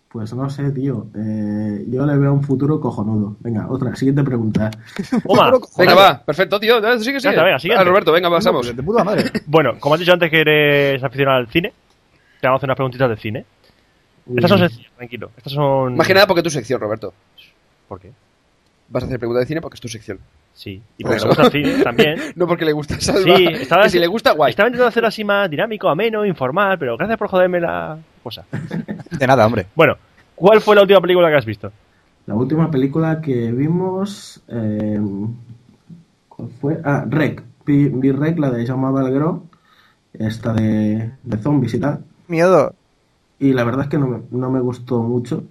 pues no sé, tío. Eh, yo le veo un futuro cojonudo. Venga, otra, siguiente pregunta. Venga, va, perfecto, tío. Sigue, sigue. Venga, venga. Ah, Roberto, venga, pasamos. De puta madre. Bueno, como has dicho antes que eres aficionado al cine, te vamos a hacer unas preguntitas de cine. Estas son sencillas, tranquilo. Estas son. Más que nada porque es tu sección, Roberto. ¿Por qué? Vas a hacer preguntas de cine porque es tu sección. Sí. Y Por porque gusta el cine también. No porque le gusta Salva. Sí, estaba, que si le gusta, guay. Estaba intentando hacerlo así más dinámico, ameno, informal, pero gracias por joderme la cosa. De nada, hombre. Bueno, ¿cuál fue la última película que has visto? La última película que vimos. eh, ¿Cuál fue? Ah, Rec. Vi, vi Rec, la de Jaume Valguero. Esta de, de zombies y tal. Miedo. Y la verdad es que no me, no me gustó mucho.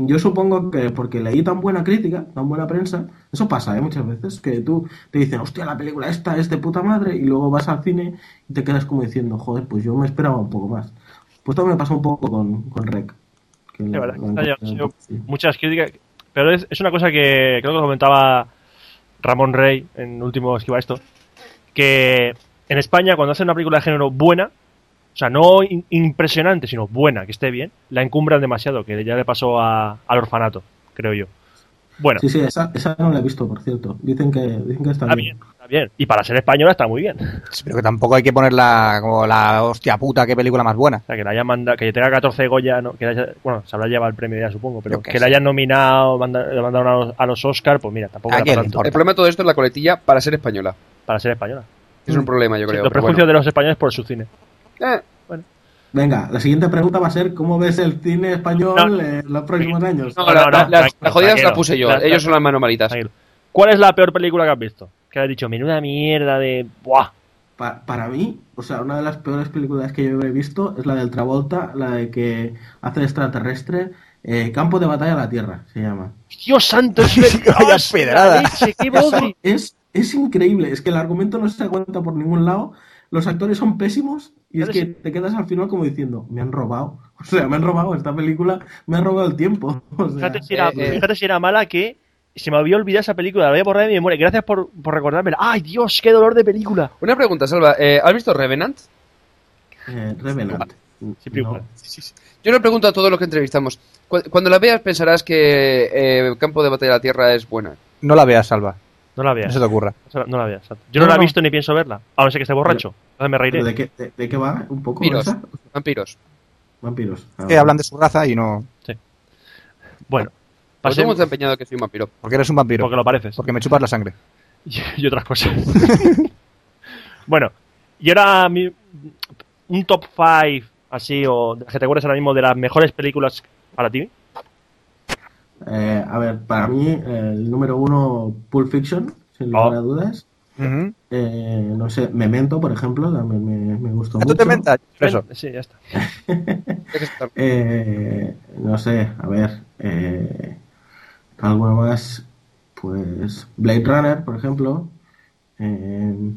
Yo supongo que porque leí tan buena crítica, tan buena prensa, eso pasa ¿eh? muchas veces, que tú te dicen, hostia, la película esta es de puta madre, y luego vas al cine y te quedas como diciendo, joder, pues yo me esperaba un poco más. Pues esto me pasó un poco con, con Rec. que la- verdad, la sido muchas críticas, pero es, es una cosa que creo que comentaba Ramón Rey en último esquiva esto, que en España cuando hacen una película de género buena, sea, no in- impresionante, sino buena, que esté bien, la encumbran demasiado, que ya le pasó a- al orfanato, creo yo. Bueno, Sí, sí, esa, esa no la he visto, por cierto. Dicen que, dicen que está, está bien. bien, está bien. Y para ser española está muy bien. O Sí, pero que tampoco hay que ponerla como la hostia puta, qué película más buena. sea, que la hayan mandado, que tenga 14 Goya, no, que la haya- bueno, se habrá llevado el premio ya, supongo, pero que la hayan nominado, manda- le mandaron a los, a los Oscar, pues mira, tampoco ¿A era tanto? El problema de todo esto es la coletilla para ser española. para ser española. Es un problema, yo Sí, creo. los prejuicios bueno. de los españoles por su cine. Eh, Venga, la siguiente pregunta va a ser, ¿cómo ves el cine español No. en los próximos años? no, No, la, no, la- no, las, las jodidas las puse yo. Ellos son las manos malitas. Tranquilo. ¿Cuál es la peor película que has visto? Que has dicho, menuda mierda de... ¡Buah! Pa- para mí, o sea, una de las peores películas que yo he visto es la del Travolta, la de que hace extraterrestre, eh, Campo de Batalla a la Tierra, se llama. ¡Dios santo! Es pedrada. es, es increíble, es que el argumento no se aguanta por ningún lado, los actores son pésimos y es que sí. te quedas al final como diciendo, me han robado, o sea, me han robado esta película, me han robado el tiempo. O sea, Fíjate si, era, eh, eh. fíjate si era mala que se me había olvidado esa película, la había borrado de mi memoria. Gracias por, por recordármela. ¡Ay, Dios! ¡Qué dolor de película! Una pregunta, Salva. eh, ¿Has visto Revenant? eh, Revenant. Sí. Yo le pregunto a todos los que entrevistamos. Cu- Cuando la veas pensarás que eh, Campo de Batalla de la Tierra es buena. No la veas, Salva. No la No veas. se te ocurra. No la veas. exacto. Yo no, No, la he no. visto ni pienso verla. A no ser que esté borracho. Entonces me reiré. ¿Pero de, qué, de, de qué va un poco Vampiros. esa? Vampiros. Vampiros. Ah, Que hablan de su raza y no. Bueno, Pues pasemos hemos empeñado que soy un vampiro. Porque eres un vampiro. porque lo pareces. Porque me chupas la sangre. y, y otras cosas. bueno, y ahora mi- un top 5 así o de las que te acuerdas ahora mismo de las mejores películas para ti. Eh, a ver, para mí, eh, el número uno, Pulp Fiction, sin lugar Oh. a dudas. Ujú. Eh, no sé, Memento, por ejemplo, también me, me gustó ¿A tú mucho. te mentas? Eso. Sí, ya está. Eh, no sé, a ver, eh, alguna más, pues Blade Runner, por ejemplo, eh,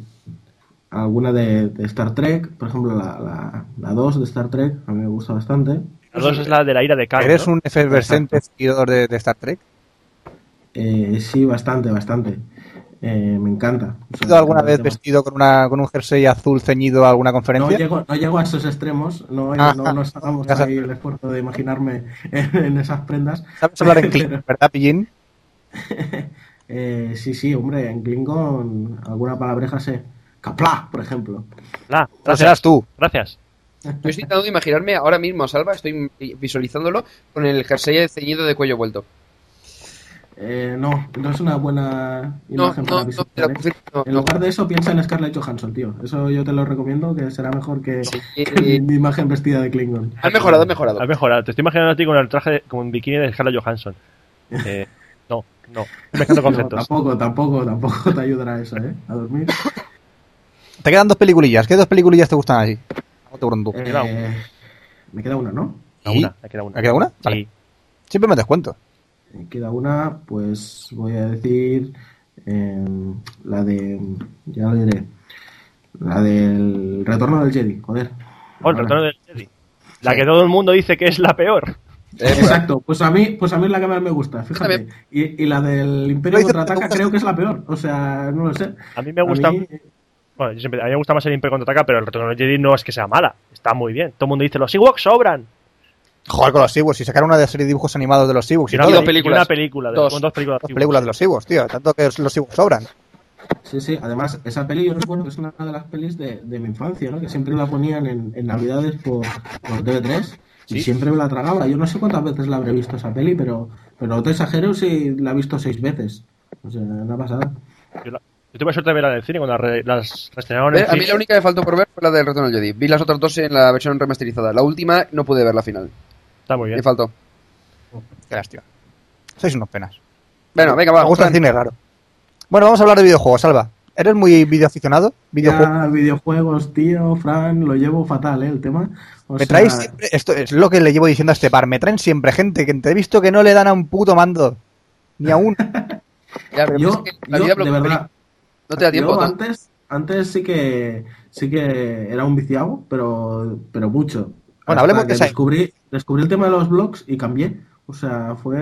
alguna de, de Star Trek, por ejemplo, la, la, la 2 de Star Trek, a mí me gusta bastante. La dos es la de la ira de Khan. ¿Eres ¿no? un efervescente seguidor de, de Star Trek? Eh, sí, bastante, bastante. Eh, me encanta. O ¿Has ido alguna vez vestido con, una, con un jersey azul ceñido a alguna No conferencia? llego, no llego a esos extremos, no, Ah, no ya ahí el esfuerzo de imaginarme en, en esas prendas. ¿Sabes hablar en Pero- Klingon, verdad, Pillín? Eh, sí, sí, hombre, en Klingon alguna palabreja sé. Kapla, por ejemplo. No gracias. serás tú. Gracias. Yo estoy intentando imaginarme ahora mismo a Salva, estoy visualizándolo con el jersey ceñido de cuello vuelto. Eh, no, no es una buena imagen no, para no, ¿eh? no, En lugar de eso, piensa en Scarlett Johansson, tío. Eso yo te lo recomiendo, que será mejor que, Eh, que mi imagen vestida de Klingon. Has mejorado, has mejorado. Has mejorado. Te estoy imaginando a ti con el traje, de- con un bikini de Scarlett Johansson. Eh, no, no. Mezclando No, conceptos. tampoco, tampoco, tampoco te ayudará eso, ¿eh? A dormir. Te quedan dos peliculillas. ¿Qué dos peliculillas te gustan así? Me queda Eh, me queda una, ¿no? ¿Y? una, me queda una. ¿Me queda una? Sí. Siempre me descuento. Me queda una, pues voy a decir eh, la de. Ya lo diré. La del Retorno del Jedi, joder. Oh, el retorno del Jedi. La que todo el mundo dice que es la peor. Exacto, pues a mí, pues a mí es la que más me gusta, fíjate. Y, y la del Imperio contraataca creo que es la peor. O sea, no lo sé. A mí me gusta. mí- Bueno, yo siempre- a mí me gusta más el Imperio contraataca, pero el retorno del Jedi no es que sea mala. Está muy bien. Todo el mundo dice: los Ewoks sobran. Joder, con los Ewoks. Si sacaron una de serie de dibujos animados de los Ewoks y Y una, todo. dos películas. y una película. de- Dos. con dos películas. Las películas de los Ewoks, tío. Tanto que los Ewoks sobran. Sí, sí, además, esa peli yo recuerdo que es una de las pelis de, de mi infancia, ¿no? Que siempre la ponían en, en Navidades por, por TV3 y Sí. siempre me la tragaba. Yo no sé cuántas veces la habré visto esa peli, pero, pero no te exagero si la he visto seis veces. O sea, una pasada. Yo, la- yo tuve suerte de verla en el cine cuando las re- las reestrenaron Eh, en A mí la única que faltó por ver fue la del Retorno del Jedi. Vi las otras dos en la versión remasterizada. La última no pude ver la final. Está muy bien. Me faltó. Qué lástima. Sois unos penas. Bueno, venga, va. Me gusta el cine raro. Bueno, vamos a hablar de videojuegos, Salva. ¿Eres muy videoaficionado? ¿Videojuegos? Ya, videojuegos, tío, Fran, lo llevo fatal, ¿eh? El tema. O Me sea, traéis siempre, esto es lo que le llevo diciendo a este par, me traen siempre gente que te he visto que no le dan a un puto mando. Ni a un. Ya, pero Yo, es que la yo, vida de verdad, no te da tiempo. Yo ¿no? antes, antes sí que sí que era un viciado, pero, pero mucho. Bueno, Hasta hablemos que de descubrí, descubrí el tema de los blogs y cambié. O sea, fue,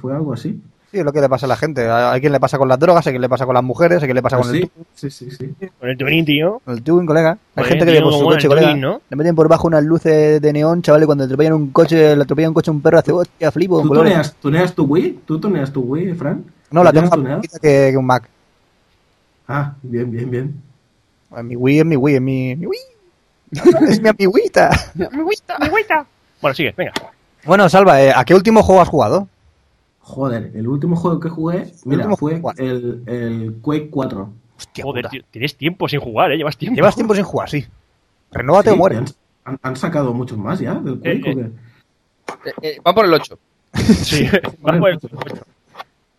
fue algo así. Sí, es lo que le pasa a la gente. A quien le pasa con las drogas, a quien le pasa con las mujeres, a quien le pasa con, el, sí, tu- sí, sí, sí. Con el tuning, tío. con el tuning, colega. Hay gente que viene por su coche, colega. Le meten por bajo unas luces de neón, chavales, cuando atropellan un coche, le atropellan un coche a un perro, hace hostia, flipo. ¿Tú tuneas, tuneas tu Wii? ¿Tú tuneas tu Wii, Fran? No, la ¿Lo tengo más que un Mac. Ah, bien, bien, bien. Mi Wii es mi Wii, es mi, mi Wii. es mi amiguita. Bueno, sigue, venga. Bueno, Salva, eh, ¿a qué último juego has jugado? Joder, el último juego que jugué, mira, fue el, el Quake 4. Hostia, Joder, puta. tío, tienes tiempo sin jugar, ¿eh? Llevas tiempo. Llevas tiempo sin jugar, sí. Renóvate Sí, o muere. Han, han- han sacado muchos más ya del Quake, Eh, ¿o qué? Eh, eh, va por el 8. Sí. Vamos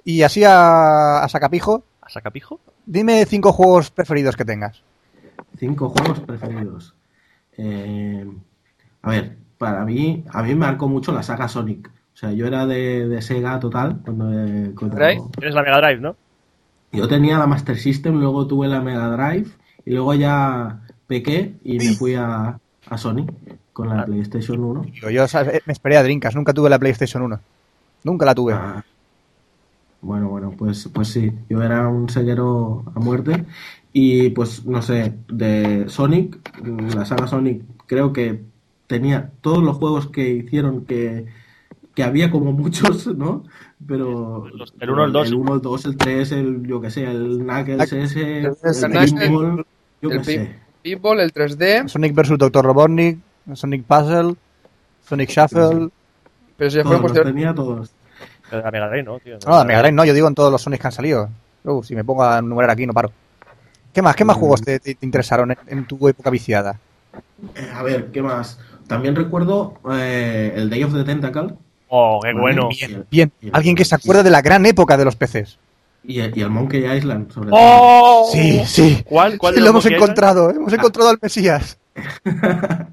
Y así a, a sacapijo, ¿A sacapijo? Dime cinco juegos preferidos que tengas. Cinco juegos preferidos. Eh, a ver, para mí, a mí me marcó mucho la saga Sonic. O sea, yo era de, de Sega total cuando, eh, cuando- ¿Drive? Tienes la Mega Drive, ¿no? yo tenía la Master System, luego tuve la Mega Drive y luego ya pequé y me fui a, a Sony con la PlayStation 1. Digo, yo me esperé a Drinkas, nunca tuve la PlayStation 1. Nunca la tuve. Ah, bueno, bueno, pues, pues sí, yo era un seguero a muerte y pues no sé, de Sonic, la saga Sonic creo que tenía todos los juegos que hicieron que, que había como muchos, ¿no? Pero el uno, el dos. el 1, el 2, el 3, el yo que sé, el Knuckles ese, el, Knuckles, Pinball, yo el que sé. Pinball, el 3D. Sonic vs. Dr. Robotnik, Sonic Puzzle, Sonic Shuffle. Pero si ya los posteriores. tenía todos. De la Mega Drive, ¿no, tío? No, la Mega Drive no, yo digo en todos los Sonic que han salido. Uh, si me pongo a enumerar aquí no paro. ¿Qué más? ¿Qué más Mm. juegos te, te- te interesaron en, en tu época viciada? Eh, a ver, ¿qué más? También recuerdo eh, el Day of the Tentacle. Oh, qué bueno. Bien. Bien, alguien que se acuerde de la gran época de los PCs. Y el, y el Monkey Island, sobre todo. ¡Oh! Sí, sí. ¿Cuál? ¿Cuál de lo hemos Monkey Island? encontrado, hemos encontrado al Mesías.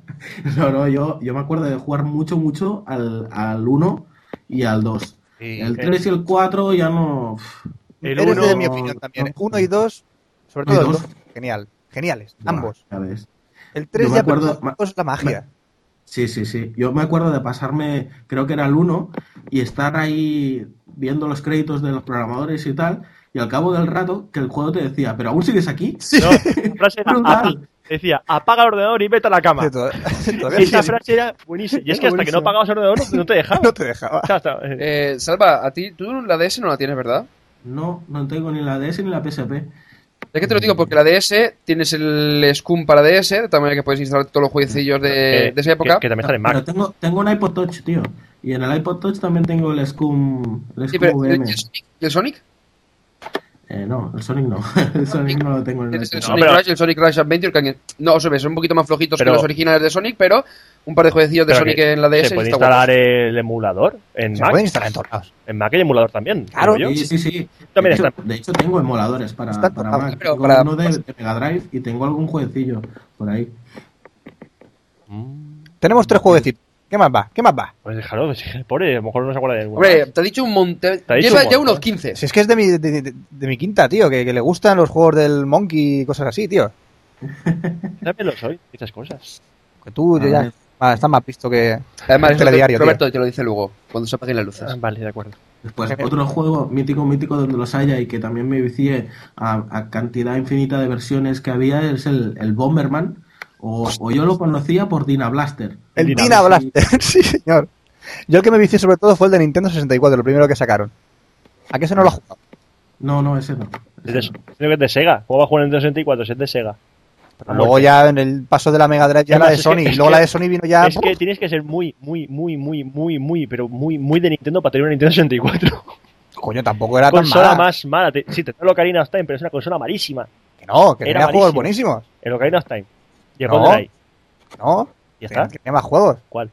No, no, yo, yo me acuerdo de jugar mucho, mucho al, al 1 y al 2. Sí, el eh, 3 y el 4 ya no. El Eres uno- de mi opinión también. Uno y dos, sobre Uno y todo el dos. dos, genial. Geniales, Buah, ambos. ya ves. El 3 Yo me ya acuerdo- es la magia. Sí, sí, sí. Yo me acuerdo de pasarme, creo que era el 1, y estar ahí viendo los créditos de los programadores y tal, y al cabo del rato que el juego te decía, ¿pero aún sigues aquí? No, la frase. Decía, apaga el ordenador y vete a la cama. Sí, todavía- todavía Esa sí, frase era buenísima. Y es que hasta que no apagabas el ordenador no, te dejaba. no te dejaba. O sea, hasta- eh, Salva, a ti, tú la DS no la tienes, ¿verdad? No, no tengo ni la DS ni la PSP. Es que te lo digo porque la DS tienes el Scum para DS, de tal manera que puedes instalar todos los jueguecillos de, eh, de esa época. Que, que también está en Mac. Pero tengo, tengo un iPod Touch, tío. Y en el iPod Touch también tengo el Scum, el Sí, Scum pero, ¿y VM. el? ¿Y el Sonic? Eh, no, el Sonic no. el Sonic no lo tengo en el Tienes el. No, Sonic pero- Rush el Sonic Rush Adventure, que no, son un poquito más flojitos Pero- que los originales de Sonic, pero un par de jueguecillos de Pero Sonic que en la DS Se puede está instalar guapo. el emulador en Se Mac. pueden instalar en todos lados. En Mac hay emulador también. Claro. yo. Sí, sí, sí. También de, hecho, está. de hecho, tengo emuladores para, Está para Mac. pero tengo para- uno de, de Mega Drive y tengo algún jueguecillo por ahí. Tenemos tres jueguecitos. ¿Qué más va? ¿Qué más va? Pues déjalo, que sí, pobre, a lo mejor no se acuerda de ninguno. Hombre, te ha dicho un montón. Te ha dicho Lleva un ya unos 15. Si es que es de mi, de, de- de mi quinta, tío, que, que le gustan los juegos del Monkey y cosas así, tío. También lo soy, dichas cosas. Que tú A ya ver. ah, estás más visto que Además, el telediario, tío. Roberto te lo dice luego, cuando se apaguen las luces. Ah, Vale, de acuerdo. Después, otro juego mítico, mítico donde los haya y que también me vicié a, a cantidad infinita de versiones que había es el, el Bomberman. O, o yo lo conocía por Dina Blaster. El Dina. Blaster, sí, señor. Yo el que me vicié sobre todo fue el de Nintendo 64, lo primero que sacaron. ¿A qué se no lo ha jugado? No, no, ese no. Es de, creo que es de Sega. ¿Cómo va a jugar en Nintendo 64? Si es de Sega. Pero luego ya en el paso de la Mega Drive ya Es la de es Sony. que- luego que- la de Sony vino ya... Es que tienes que ser muy, muy, muy, muy, muy, muy, pero muy, muy de Nintendo para tener una Nintendo 64. Coño, tampoco era tan consola mala. más mala. Te- sí, te trae el Ocarina of Time, pero es una consola malísima. Que no, que Era tenía juegos malísimo. buenísimos. El Ocarina of Time. Y el No. GoldenEye. No, Ya está. tenía más juegos. ¿Cuál?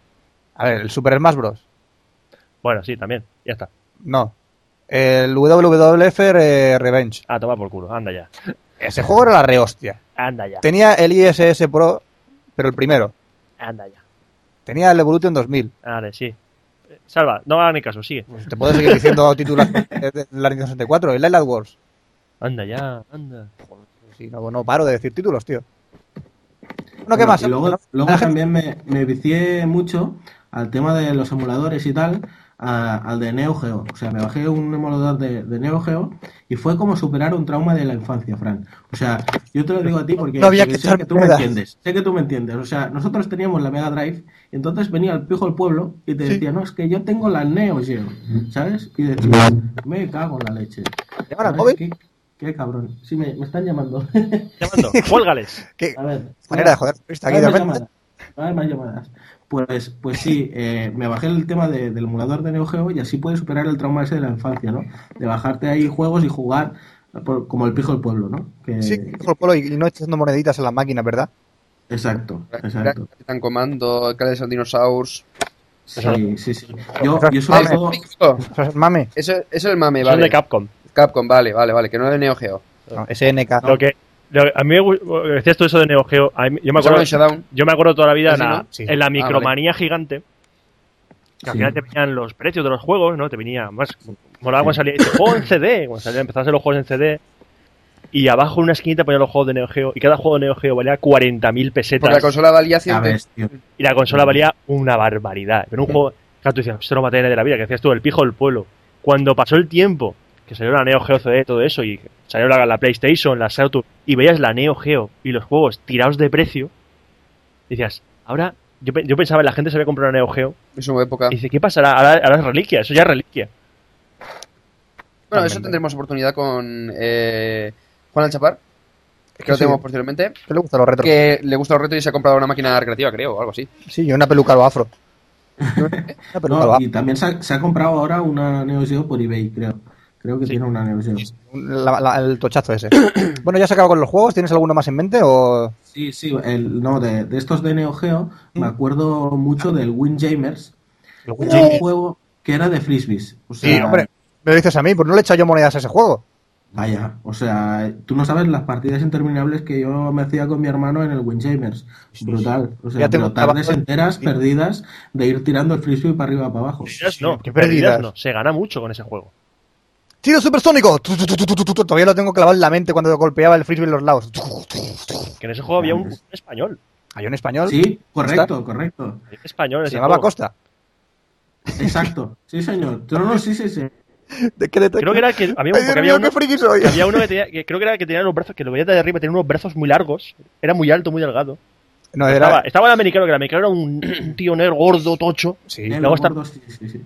A ver, el Super Smash Bros. Bueno, sí, también. Ya está. No. El WWF eh, Revenge. Ah, toma por culo. Anda ya. Ese juego era la rehostia. Anda ya. Tenía el ISS Pro, pero el primero. Anda ya. Tenía el Evolution 2000. Vale, sí. Salva, no hagas ni caso, sigue. Pues te puedo seguir diciendo títulos de la Nintendo 64. El Island Wars. Anda ya, anda. Sí, no, no paro de decir títulos, tío. Bueno, ¿qué Bueno, más? Y luego, ¿No? luego también me, me vicié mucho al tema de los emuladores y tal, a- al de Neo Geo. O sea, me bajé un emulador de, de Neo Geo y fue como superar un trauma de la infancia, Fran. O sea, yo te lo digo a ti porque, No había porque que sé que tú me entiendes. Sé que tú me entiendes. O sea, nosotros teníamos la Mega Drive y entonces venía el pijo del pueblo y te Sí. decía, no, es que yo tengo la Neo Geo, ¿sabes? Y decía, me cago en la leche. ¿Qué, cabrón. Sí, me, me están llamando. Llamando, cuélgales. ¿Qué a ver. manera de joder? Está aquí Hay de llamadas. Hay más llamadas. Pues, pues sí, eh, me bajé el tema de- del emulador de Neo Geo y así puedes superar el trauma ese de la infancia, ¿no? De bajarte ahí juegos y jugar por- como el pijo del pueblo, ¿no? Que- Sí, el polo y, y no echando moneditas en las máquinas, ¿verdad? Exacto, exacto. Capitán Comando, Cales and Dinosaurs. Sí, sí, sí. Yo, yo sobre todo... Eso, Eso es mame. eso es el mame, Son vale. de Capcom. Capcom, vale, vale, vale, que no es de Neo Geo. No, SNK. Lo que, lo que- a mí me decías tú eso de Neo Geo. a mí- yo me acuerdo, yo me acuerdo toda la vida en ¿Ah, sí, la, no? Sí. en la Ah, micromanía gigante. Que al Sí. final te venían los precios de los juegos, ¿no? Te venía más. Molaba cuando salía el juego en CD. Cuando salía, empezaban los juegos en CD. Y abajo en una esquinita ponían los juegos de Neo Geo. Y cada juego de Neo Geo valía 40.000 pesetas. Porque la consola valía Ya 100. ves, tío. Y la consola valía una barbaridad. Pero un juego, claro, tú decías, esto no va a tener de la vida, que decías tú, el pijo del pueblo. Cuando pasó el tiempo, que salió la Neo Geo CD, todo eso, y salió la, la PlayStation, la Saturn, y veías la Neo Geo y los juegos tirados de precio, decías, ahora, yo, yo pensaba, la gente se había comprado una Neo Geo, En su época. y dice, ¿qué pasará? Ahora, ahora es reliquia, eso ya es reliquia. Bueno, eso tendremos oportunidad con eh, Juan Alchapar, que lo sí. tenemos posteriormente, ¿Qué le gustan los retros? que le gusta los retos y se ha comprado una máquina recreativa, creo, o algo así. Sí, y una peluca a lo afro. No, y también se ha, se ha comprado ahora una Neo Geo por eBay, creo. Creo que tiene una. La- la- el tochazo ese. bueno, ¿ya has acabado con los juegos? ¿Tienes alguno más en mente o...? Sí, sí, el, no, de, de estos de Neo Geo me acuerdo mucho del Windjammers, El que era un juego que era de frisbees. O sea, Sí, hombre, me lo dices a mí, pues no le he echado yo monedas a ese juego. Vaya, o sea, tú no sabes las partidas interminables que yo me hacía con mi hermano en el Windjammers. Brutal. O sea, pero tardes trabajo- enteras perdidas de ir tirando el frisbee para arriba para abajo. Perdidas no, qué perdidas perdidas. no. Se gana mucho con ese juego. ¡Tiro supersónico! Todavía lo tengo clavado en la mente cuando golpeaba el frisbee en los lados. Que en ese juego había un, un español. Hay un español. Sí, correcto, correcto. Un español Se llamaba juego. Costa. Exacto. Sí, señor. No, no, sí, sí, sí. ¿De qué Creo que era que había, un, había mío, uno, qué friki soy. había uno que tenía, que creo que era que tenía los brazos, que lo veía de arriba, tenía unos brazos muy largos, era muy alto, muy delgado. No, Estaba, era... estaba el americano, que el americano era un, un tío negro, gordo, tocho. Sí. Luego los está- gordos, sí, sí, sí.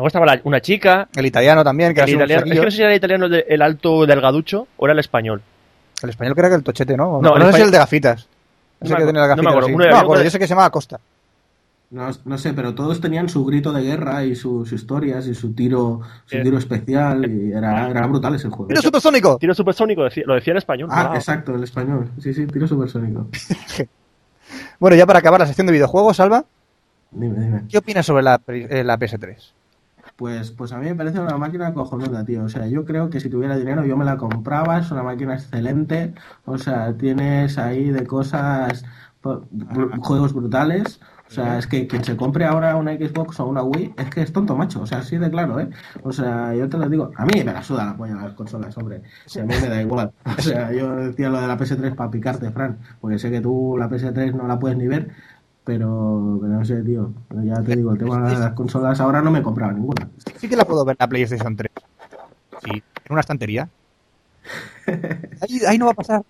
Luego estaba la- una chica, El italiano también, que el era un es que no sé si era el italiano el, de- el alto delgaducho o era el español. El español que era el tochete, ¿no? No, No, si español- el de gafitas. No No sé me qué tenía acuerdo, no me gafitas. acuerdo. sí. Uno No me acuerdo, yo sé que se llamaba Costa. No, no sé, pero todos tenían su grito de guerra y sus historias y su tiro, su Eh. tiro especial y era, era brutal ese juego. ¡Tiro supersónico! Tiro supersónico, lo decía en español. Ah, Wow. exacto, el español. Sí, sí, tiro supersónico. Bueno, ya para acabar la sección de videojuegos, Alba, Dime, dime. ¿qué opinas sobre la, eh, la PS3? Pues, pues a mí me parece una máquina cojonuda, tío. O sea, yo creo que si tuviera dinero yo me la compraba. Es una máquina excelente. O sea, tienes ahí de cosas, br- juegos brutales. O sea, es que quien se compre ahora una Xbox o una Wii es que es tonto, macho. O sea, así de claro, ¿eh? O sea, yo te lo digo. A mí me la suda la polla las consolas, hombre. O sea, a mí me da igual. O sea, yo decía lo de la PS3 para picarte, Fran. Porque sé que tú la PS3 no la puedes ni ver. Pero, pero no sé, tío. Ya te digo, el tema de las consolas ahora no me he comprado ninguna. Sí que la puedo ver la PlayStation 3. Sí, en una estantería. Ahí, ahí no va a pasar.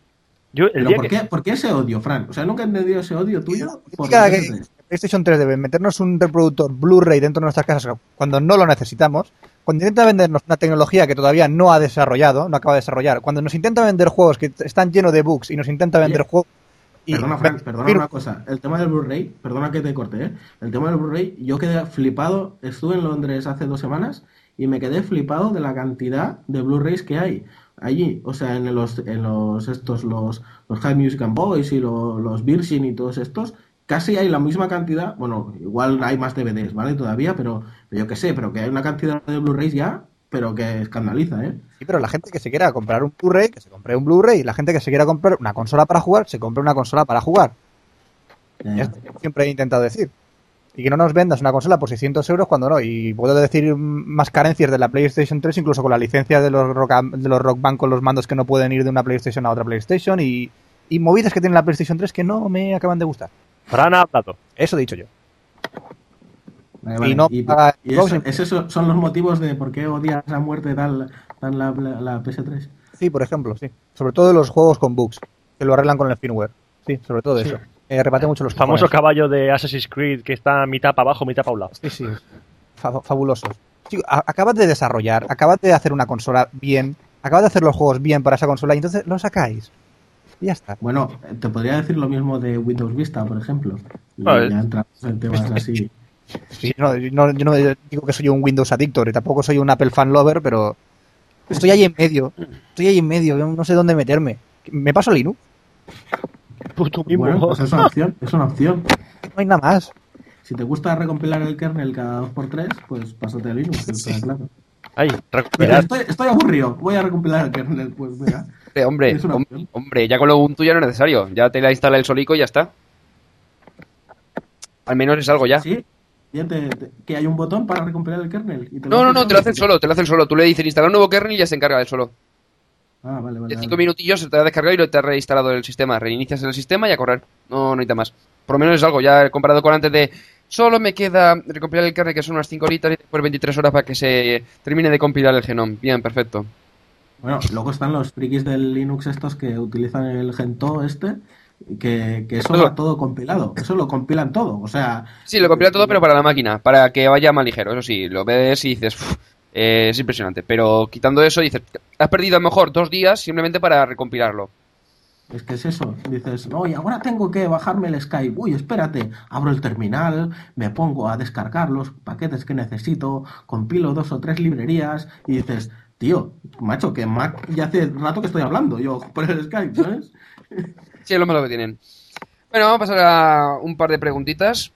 Yo, el ¿Pero día por que, qué, por qué ese odio, Fran? O sea, nunca he entendido ese odio tuyo por que PS3. PlayStation 3 debe meternos un reproductor Blu-ray dentro de nuestras casas cuando no lo necesitamos, cuando intenta vendernos una tecnología que todavía no ha desarrollado, no acaba de desarrollar, cuando nos intenta vender juegos que están llenos de bugs y nos intenta vender juegos... y- Perdona, Fran, perdona una cosa. El tema del Blu-ray, perdona que te corte, ¿eh? El tema del Blu-ray, yo quedé flipado. Estuve en Londres hace dos semanas y me quedé flipado de la cantidad de Blu-rays que hay allí. O sea, en los, en los estos, los, los High Music and Boys y los, los Virgin y todos estos, casi hay la misma cantidad. Bueno, igual hay más DVDs, ¿vale? Todavía, pero, pero yo qué sé, pero que hay una cantidad de Blu-rays ya, pero que escandaliza, ¿eh? Sí, pero la gente que se quiera comprar un Blu-ray, que se compre un Blu-ray, y la gente que se quiera comprar una consola para jugar, se compre una consola para jugar. Siempre he intentado decir. Y que no nos vendas una consola por 600 euros cuando no. Y puedo decir más carencias de la PlayStation 3, incluso con la licencia de los Rock, de los rock Band con los mandos que no pueden ir de una PlayStation a otra PlayStation. Y, y movidas que tiene la PlayStation 3 que no me acaban de gustar. Fran ha hablado. Eso he dicho yo. Vale, Y no y, paga y Xbox eso- esos son los motivos de por qué odias a muerte tal, tal la, la- la PS3. Sí, por ejemplo, sí. Sobre todo los juegos con bugs, que lo arreglan con el firmware. Sí, sobre todo eso. Eh, rebate mucho los El famoso cojones. caballo de Assassin's Creed que está mitad para abajo, mitad para un lado. Sí, sí. Fa- fabulosos. Chico, acabas de desarrollar, acabas de hacer una consola bien, acabas de hacer los juegos bien para esa consola y entonces lo sacáis. Y ya está. Bueno, te podría decir lo mismo de Windows Vista, por ejemplo. Y Vale. ya entramos en temas así. Sí, no, yo no, yo no digo que soy un Windows Addictor y tampoco soy un Apple fan lover, pero estoy ahí en medio. Estoy ahí en medio, no sé dónde meterme. ¿Me paso Linux? Pues tú mismo. Bueno, pues es una opción, es una opción. No hay nada más. Si te gusta recompilar el kernel cada 2x3, pues pásate a Linux, está claro. Ay, Mira, recuperar. estoy, estoy aburrido, voy a recompilar el kernel, pues mira. Eh, hombre, hom- opción. hombre, ya con lo Ubuntu ya no es necesario. Ya te la instala el solico y ya está. Al menos es algo ya. Sí, ya te- te- que hay un botón para recompilar el kernel. Y te No, no, no, te lo hacen hace solo, te lo hacen solo. Tú le dices instalar un nuevo kernel y ya se encarga de solo. Ah, vale, vale. En cinco vale. minutillos se te ha descargado y lo te ha reinstalado el sistema. Reinicias el sistema y a correr. No, no necesita más. Por lo menos es algo, ya comparado con antes de solo me queda recompilar el kernel que son unas 5 horitas y después 23 horas para que se termine de compilar el genome. Bien, perfecto. Bueno, luego están los frikis del Linux estos que utilizan el Gentoo este, que, que eso va todo compilado. Eso lo compilan todo. O sea, Sí, lo compila todo, pero para la máquina, para que vaya más ligero. Eso sí, lo ves y dices, "Uf, eh, es impresionante. Pero quitando eso, dices, has perdido a lo mejor dos días simplemente para recompilarlo. Es que es eso. Dices, no, y ahora tengo que bajarme el Skype. Uy, espérate, abro el terminal, me pongo a descargar los paquetes que necesito, compilo dos o tres librerías y dices, tío, macho, que Mac ya hace rato que estoy hablando yo por el Skype, ¿sabes? Sí, es lo malo que tienen. Bueno, vamos a pasar a un par de preguntitas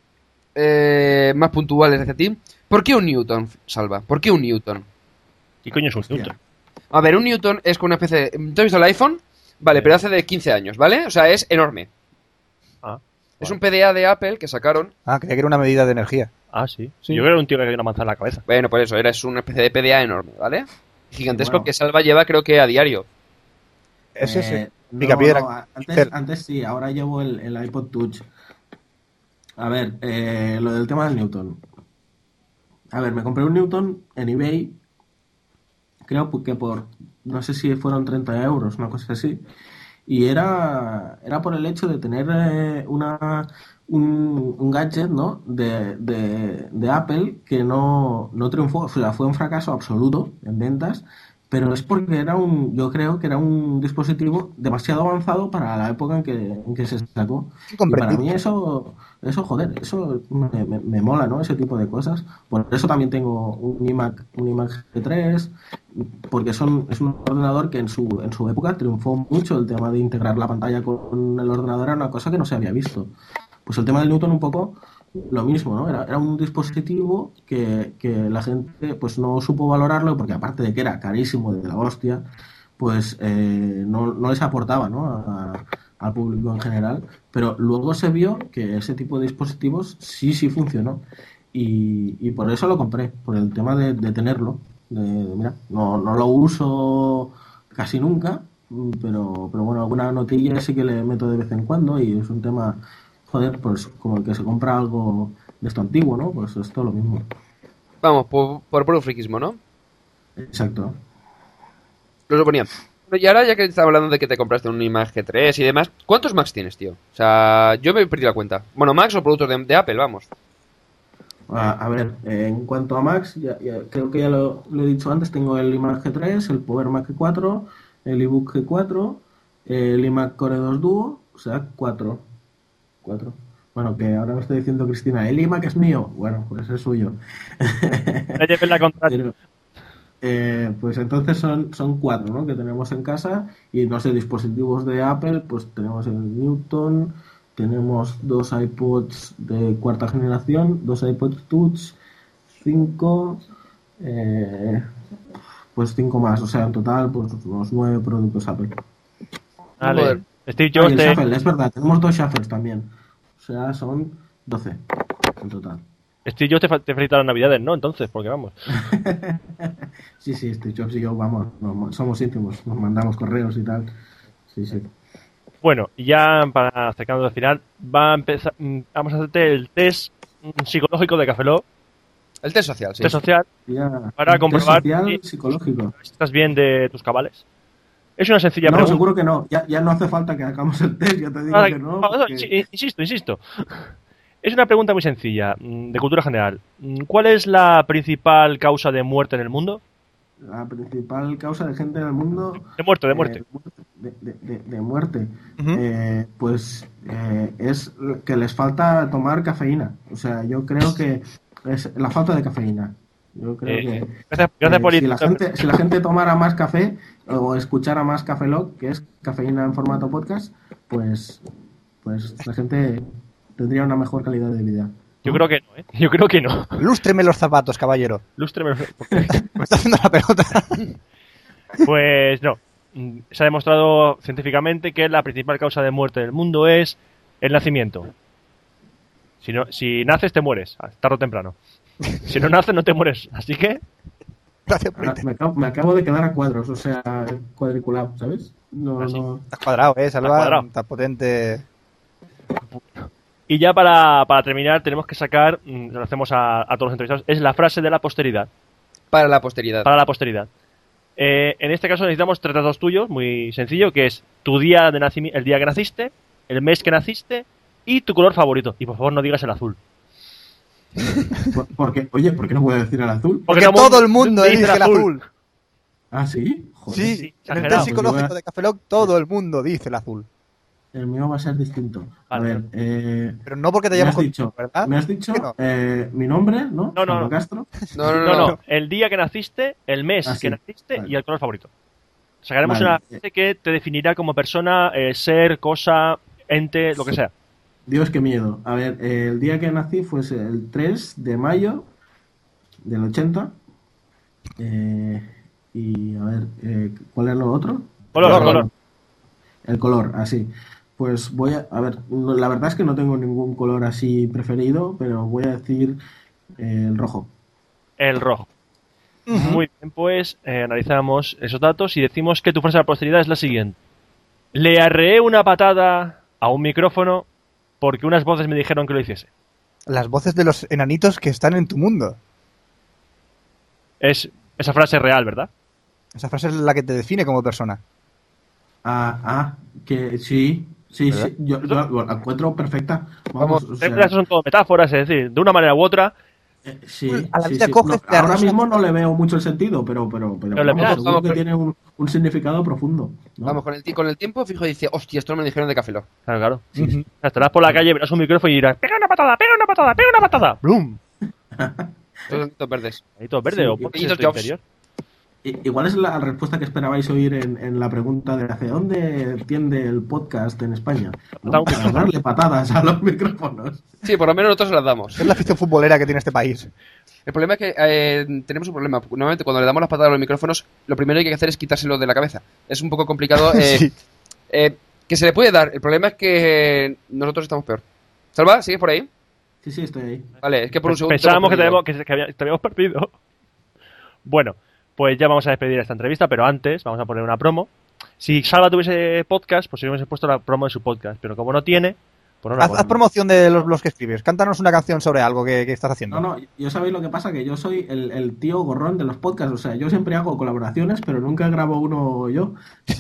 eh, más puntuales hacia ti. ¿Por qué un Newton, Salva? ¿Por qué un Newton? ¿Qué coño es un Hostia. Newton? A ver, un Newton es con una especie de... ¿Tú has visto el iPhone? Vale, pero hace de 15 años, ¿vale? O sea, es enorme. Ah, Es vale. un PDA de Apple que sacaron. Ah, creía que era una medida de energía. Ah, sí. Sí. Yo creo que era un tío que tenía una manzana en la cabeza. Bueno, por eso, era es una especie de PDA enorme, ¿vale? Gigantesco Bueno. que Salva lleva creo que a diario. Ese sí. Pica no, piedra. no, antes, Pixel. antes sí, ahora llevo el, el iPod Touch. A ver, eh, lo del tema del Newton. A ver, me compré un Newton en eBay. Creo que por, no sé si fueron 30 euros, una cosa así. Y era, era por el hecho de tener eh, una, un, un gadget, ¿no? De, de, de Apple que no, no triunfó, o sea, fue un fracaso absoluto en ventas, pero es porque era un, yo creo que era un dispositivo demasiado avanzado para la época en que, en que se sacó. Y para mí eso, eso joder, eso me, me- me mola, ¿no? Ese tipo de cosas. Por eso también tengo un iMac, un iMac G3, porque son, es un ordenador que en su, en su época triunfó mucho el tema de integrar la pantalla con el ordenador, era una cosa que no se había visto. Pues el tema del Newton un poco lo mismo, ¿no? Era, era un dispositivo que, que la gente pues no supo valorarlo porque aparte de que era carísimo de la hostia, pues eh, no, no les aportaba, ¿no? Al público en general, pero luego se vio que ese tipo de dispositivos sí, sí funcionó y, y por eso lo compré, por el tema de, de tenerlo. De, mira, no, no lo uso casi nunca, pero, pero bueno, alguna notilla sí que le meto de vez en cuando y es un tema, joder, pues como el que se compra algo de esto antiguo, ¿no? Pues es todo lo mismo. Vamos, por, por puro friquismo, ¿no? Exacto. Lo suponía. Y ahora ya que estaba hablando de que te compraste un iMac G3 y demás, ¿cuántos Macs tienes, tío? O sea, yo me he perdido la cuenta. Bueno, Macs o productos de, de Apple, vamos. A, a ver, eh, en cuanto a Macs, ya, ya- creo que ya lo, lo he dicho antes, tengo el iMac G3, el Power Mac G4, el iBook G4, el iMac Core 2 Duo, o sea, 4. 4. Bueno, que ahora me está diciendo Cristina, el iMac es mío. Bueno, pues es suyo. La contra- Pero, eh, pues entonces son, son cuatro, ¿no? Que tenemos en casa y no sé, dispositivos de Apple, pues tenemos el Newton, tenemos dos iPods de cuarta generación, dos iPods Touch, cinco, eh, pues cinco más, o sea, en total, pues unos nueve productos Apple. Vale. Steve Ah, Jobs el te... Shuffle, es verdad, tenemos dos shuffles también, o sea, son doce en total. Steve Jobs te, te felicita las navidades, ¿no? Entonces, porque vamos. Sí, sí, Steve Jobs y yo, vamos, nos- somos íntimos, nos mandamos correos y tal. Sí, sí. Bueno, ya para acercarnos al final, va a empezar, mm, vamos a hacerte el test mm, psicológico de Café Lock, El test social, sí. test social, Para test comprobar social si- psicológico. si estás bien de tus cabales. Es una sencilla No, pregunta. seguro que no. Ya, ya no hace falta que hagamos el test, ya te digo que no. no, porque- Insisto, insisto. Es una pregunta muy sencilla, mm, de cultura general. Mm, ¿Cuál es la principal causa de muerte en el mundo? La principal causa de gente en el mundo. De muerte, de muerte. eh, de, de- de- de muerte. Eh, pues eh, es que les falta tomar cafeína. O sea, yo creo que es la falta de cafeína. Yo creo Eh, que. gracias, gracias eh, por si, la gente, si la gente tomara más café o escuchara más Café Lock, que es cafeína en formato podcast, pues, pues la gente tendría una mejor calidad de vida. Yo creo que no, ¿eh? Yo creo que no. Lústreme los zapatos, caballero. Lústreme- Me está haciendo la pelota. Pues no. Se ha demostrado científicamente que la principal causa de muerte en el mundo es el nacimiento. Si, no, si naces, te mueres, tarde o temprano. Si no naces, no te mueres. Así que, Gracias por Me acabo, me acabo de quedar a cuadros, o sea, cuadriculado, ¿sabes? No, Ah, sí. no. Estás cuadrado, eh, Estás Salva. cuadrado. Está potente. y ya para, para terminar, tenemos que sacar, mm, lo hacemos a, a todos los entrevistados, es la frase de la posteridad. Para la posteridad. Para la posteridad. Eh, en este caso necesitamos tres datos tuyos, muy sencillo, que es tu día de nacimiento, el día que naciste, el mes que naciste y tu color favorito. Y por favor no digas el azul. Por- Porque, oye, ¿por qué no puedo decir el azul? Porque todo el mundo dice dice el azul. Ah, sí. Joder. Sí, Sí, en el test psicológico Pues a- de Café Lock todo el mundo dice el azul. El mío va a ser distinto. A Vale. ver, eh, Pero no porque te hayamos dicho, ¿verdad? me has dicho eh, mi nombre, ¿no? No, no, no. Castro. No, no, no. No, no. no, el día que naciste, el mes Ah, que sí. naciste Vale. y el color favorito. Sacaremos Vale. una frase que te definirá como persona, eh, ser, cosa, ente, lo que sea. Dios, qué miedo. A ver, el día que nací fue el 3 de mayo del 80. Eh, y a ver, eh, ¿cuál es lo otro? Color, El color. El color, así. Pues voy a, a ver, la verdad es que no tengo ningún color así preferido, pero voy a decir eh, el rojo. El rojo. Muy bien, pues eh, analizamos esos datos y decimos que tu frase de la posteridad es la siguiente. Le arreé una patada a un micrófono porque unas voces me dijeron que lo hiciese. Las voces de los enanitos que están en tu mundo. Es esa frase es real, ¿verdad? Esa frase es la que te define como persona. Ah, ah, que sí, sí, ¿Verdad? sí, yo, yo la encuentro perfecta. Vamos, o sea, Esas son todo metáforas, es decir, de una manera u otra. Eh, sí, A la sí, vida sí. coges, No, ahora mismo no le veo mucho el sentido, pero, pero, pero, Pero vamos, vamos, que tiene un, un significado profundo. ¿no? Vamos, con el, con el tiempo, fijo, dice, hostia, esto no me dijeron de Café. Claro, claro. O sea, estarás por la calle, verás un micrófono y dirás, pega una patada, pega una patada, pega una patada. ¡Blum! Todos verdes. Ahí todo verde Sí, o y- interior. Igual es la respuesta que esperabais oír en, en la pregunta de hacia dónde tiende el podcast en España. ¿no? Darle patadas a los micrófonos. Sí, por lo menos nosotros se las damos. Es la afición futbolera que tiene este país. El problema es que eh, tenemos un problema. Normalmente cuando le damos las patadas a los micrófonos, lo primero que hay que hacer es quitárselo de la cabeza. Es un poco complicado. eh, Sí. eh, que se le puede dar. El problema es que nosotros estamos peor. Salva, ¿sigues por ahí? Sí, sí, estoy ahí. Vale, es que por un segundo... Pensábamos que, te habíamos, que, habíamos perdido. Bueno, pues ya vamos a despedir esta entrevista, pero antes vamos a poner una promo. Si Salva tuviese podcast, pues hubiese puesto la promo de su podcast, pero como no tiene, pues Haz, promoción de los blogs que escribes. Cántanos una canción sobre algo que, que estás haciendo. No, no, yo sabéis lo que pasa, que yo soy el, el tío gorrón de los podcasts. O sea, yo siempre hago colaboraciones, pero nunca grabo uno yo.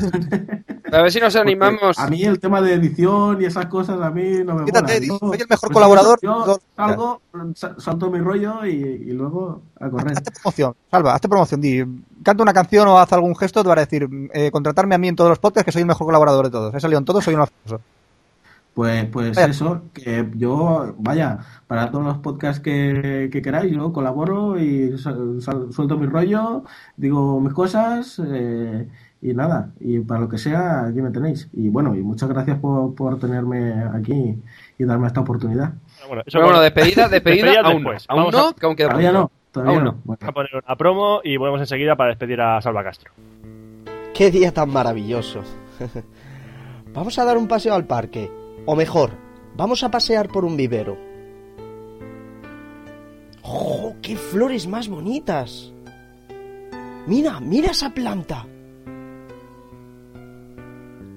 A ver si nos Porque animamos. A mí el tema de edición y esas cosas a mí no me Quítate, mola. di, Yo- soy el mejor pues colaborador. Yo salgo, sa- salto mi rollo y, y luego a correr. Hazte promoción, Salva, hazte promoción. Di, canta una canción o haz algún gesto, te va a decir, eh, contratarme a mí en todos los podcasts que soy el mejor colaborador de todos. He salido en todos, soy un famoso. Pues, pues Vaya. eso, que yo, vaya, para todos los podcasts que, que queráis, yo colaboro y sal- sal- suelto mi rollo, digo mis cosas eh, y nada, y para lo que sea, aquí me tenéis. Y bueno, y muchas gracias por, por tenerme aquí y darme esta oportunidad. Bueno, eso Pero bueno, con- despedida, despedida, Despedida aún después. Aún Vamos no, a- que aún queda Todavía no, todavía Aún no. no. Bueno. Vamos a poner una promo y volvemos enseguida para despedir a Salva Castro. ¡Qué día tan maravilloso! vamos a dar un paseo al parque. O mejor, vamos a pasear por un vivero. ¡Oh, qué flores más bonitas! Mira, mira esa planta.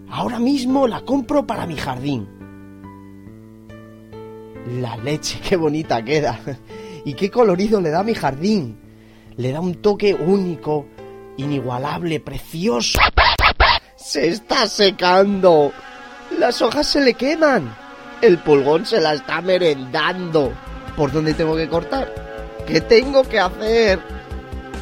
Ahora mismo la compro para mi jardín. La leche, qué bonita queda. Y qué colorido le da a mi jardín. Le da un toque único, inigualable, precioso. Se está secando. Las hojas se le queman. El pulgón se la está merendando. ¿Por dónde tengo que cortar? ¿Qué tengo que hacer?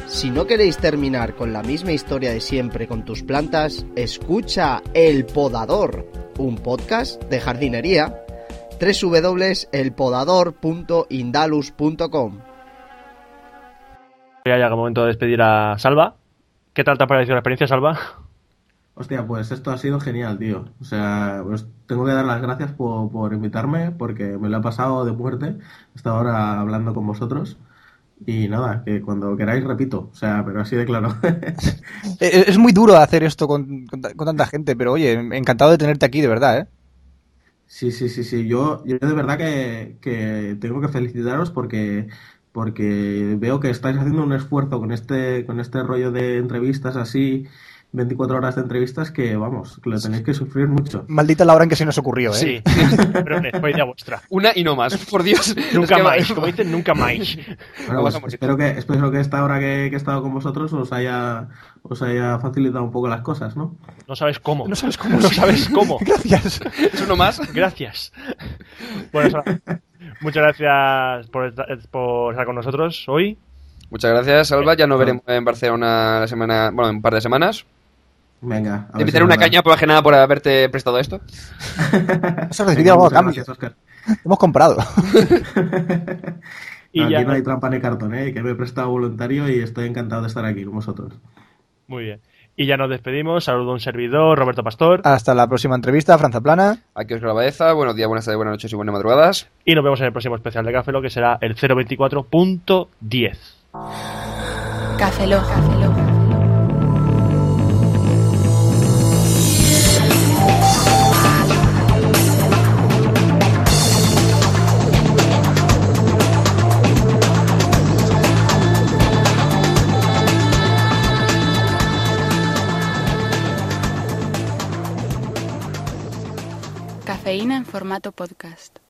Si no queréis terminar con la misma historia de siempre con tus plantas, escucha El Podador, un podcast de jardinería. www.elpodador.indalus.com Ya llega el momento de despedir a Salva. ¿Qué tal te ha parecido la experiencia, Salva? Hostia, pues esto ha sido genial, tío. O sea, pues tengo que dar las gracias por, por invitarme porque me lo he pasado de muerte. He estado ahora hablando con vosotros. Y nada, que cuando queráis repito. O sea, pero así de claro. Eh, Es muy duro hacer esto con, con ta- con tanta gente, pero oye, encantado de tenerte aquí, de verdad, ¿eh? Sí, sí, sí, sí. Yo, yo de verdad que, que tengo que felicitaros porque, porque veo que estáis haciendo un esfuerzo con este, con este rollo de entrevistas así, 24 horas de entrevistas, que vamos, que lo tenéis que sufrir mucho. Maldita la hora en que se nos ocurrió, ¿eh? Sí, pero fue idea vuestra. Una y no más, por Dios. Nunca más, como dicen, nunca más. Bueno, pues espero que, espero que esta hora que, que he estado con vosotros os haya, os haya facilitado un poco las cosas, ¿no? No sabes cómo. No sabes cómo. No sabes cómo. Gracias. ¿Es uno más? Gracias. Bueno, muchas gracias por estar, por estar con nosotros hoy. Muchas gracias, Salva. Ya nos veremos en Barcelona la semana, bueno, en un par de semanas. Venga. a Te es una caña por una nada por haberte prestado nada por haberte esto. Eso algo a cambio. gracias. Hemos comprado. Y aquí ya- no hay trampa ni cartón, ¿eh? que me he prestado voluntario y estoy encantado de estar aquí con vosotros. Muy bien. Y ya nos despedimos. Saludo a un servidor, Roberto Pastor. Hasta la próxima entrevista, Franza Plana. Aquí os Baeza. Buenos días, buenas tardes, buenas noches y buenas madrugadas. Y nos vemos en el próximo especial de Café que será el 024.10. Café Lock. Café Lock. Formato podcast.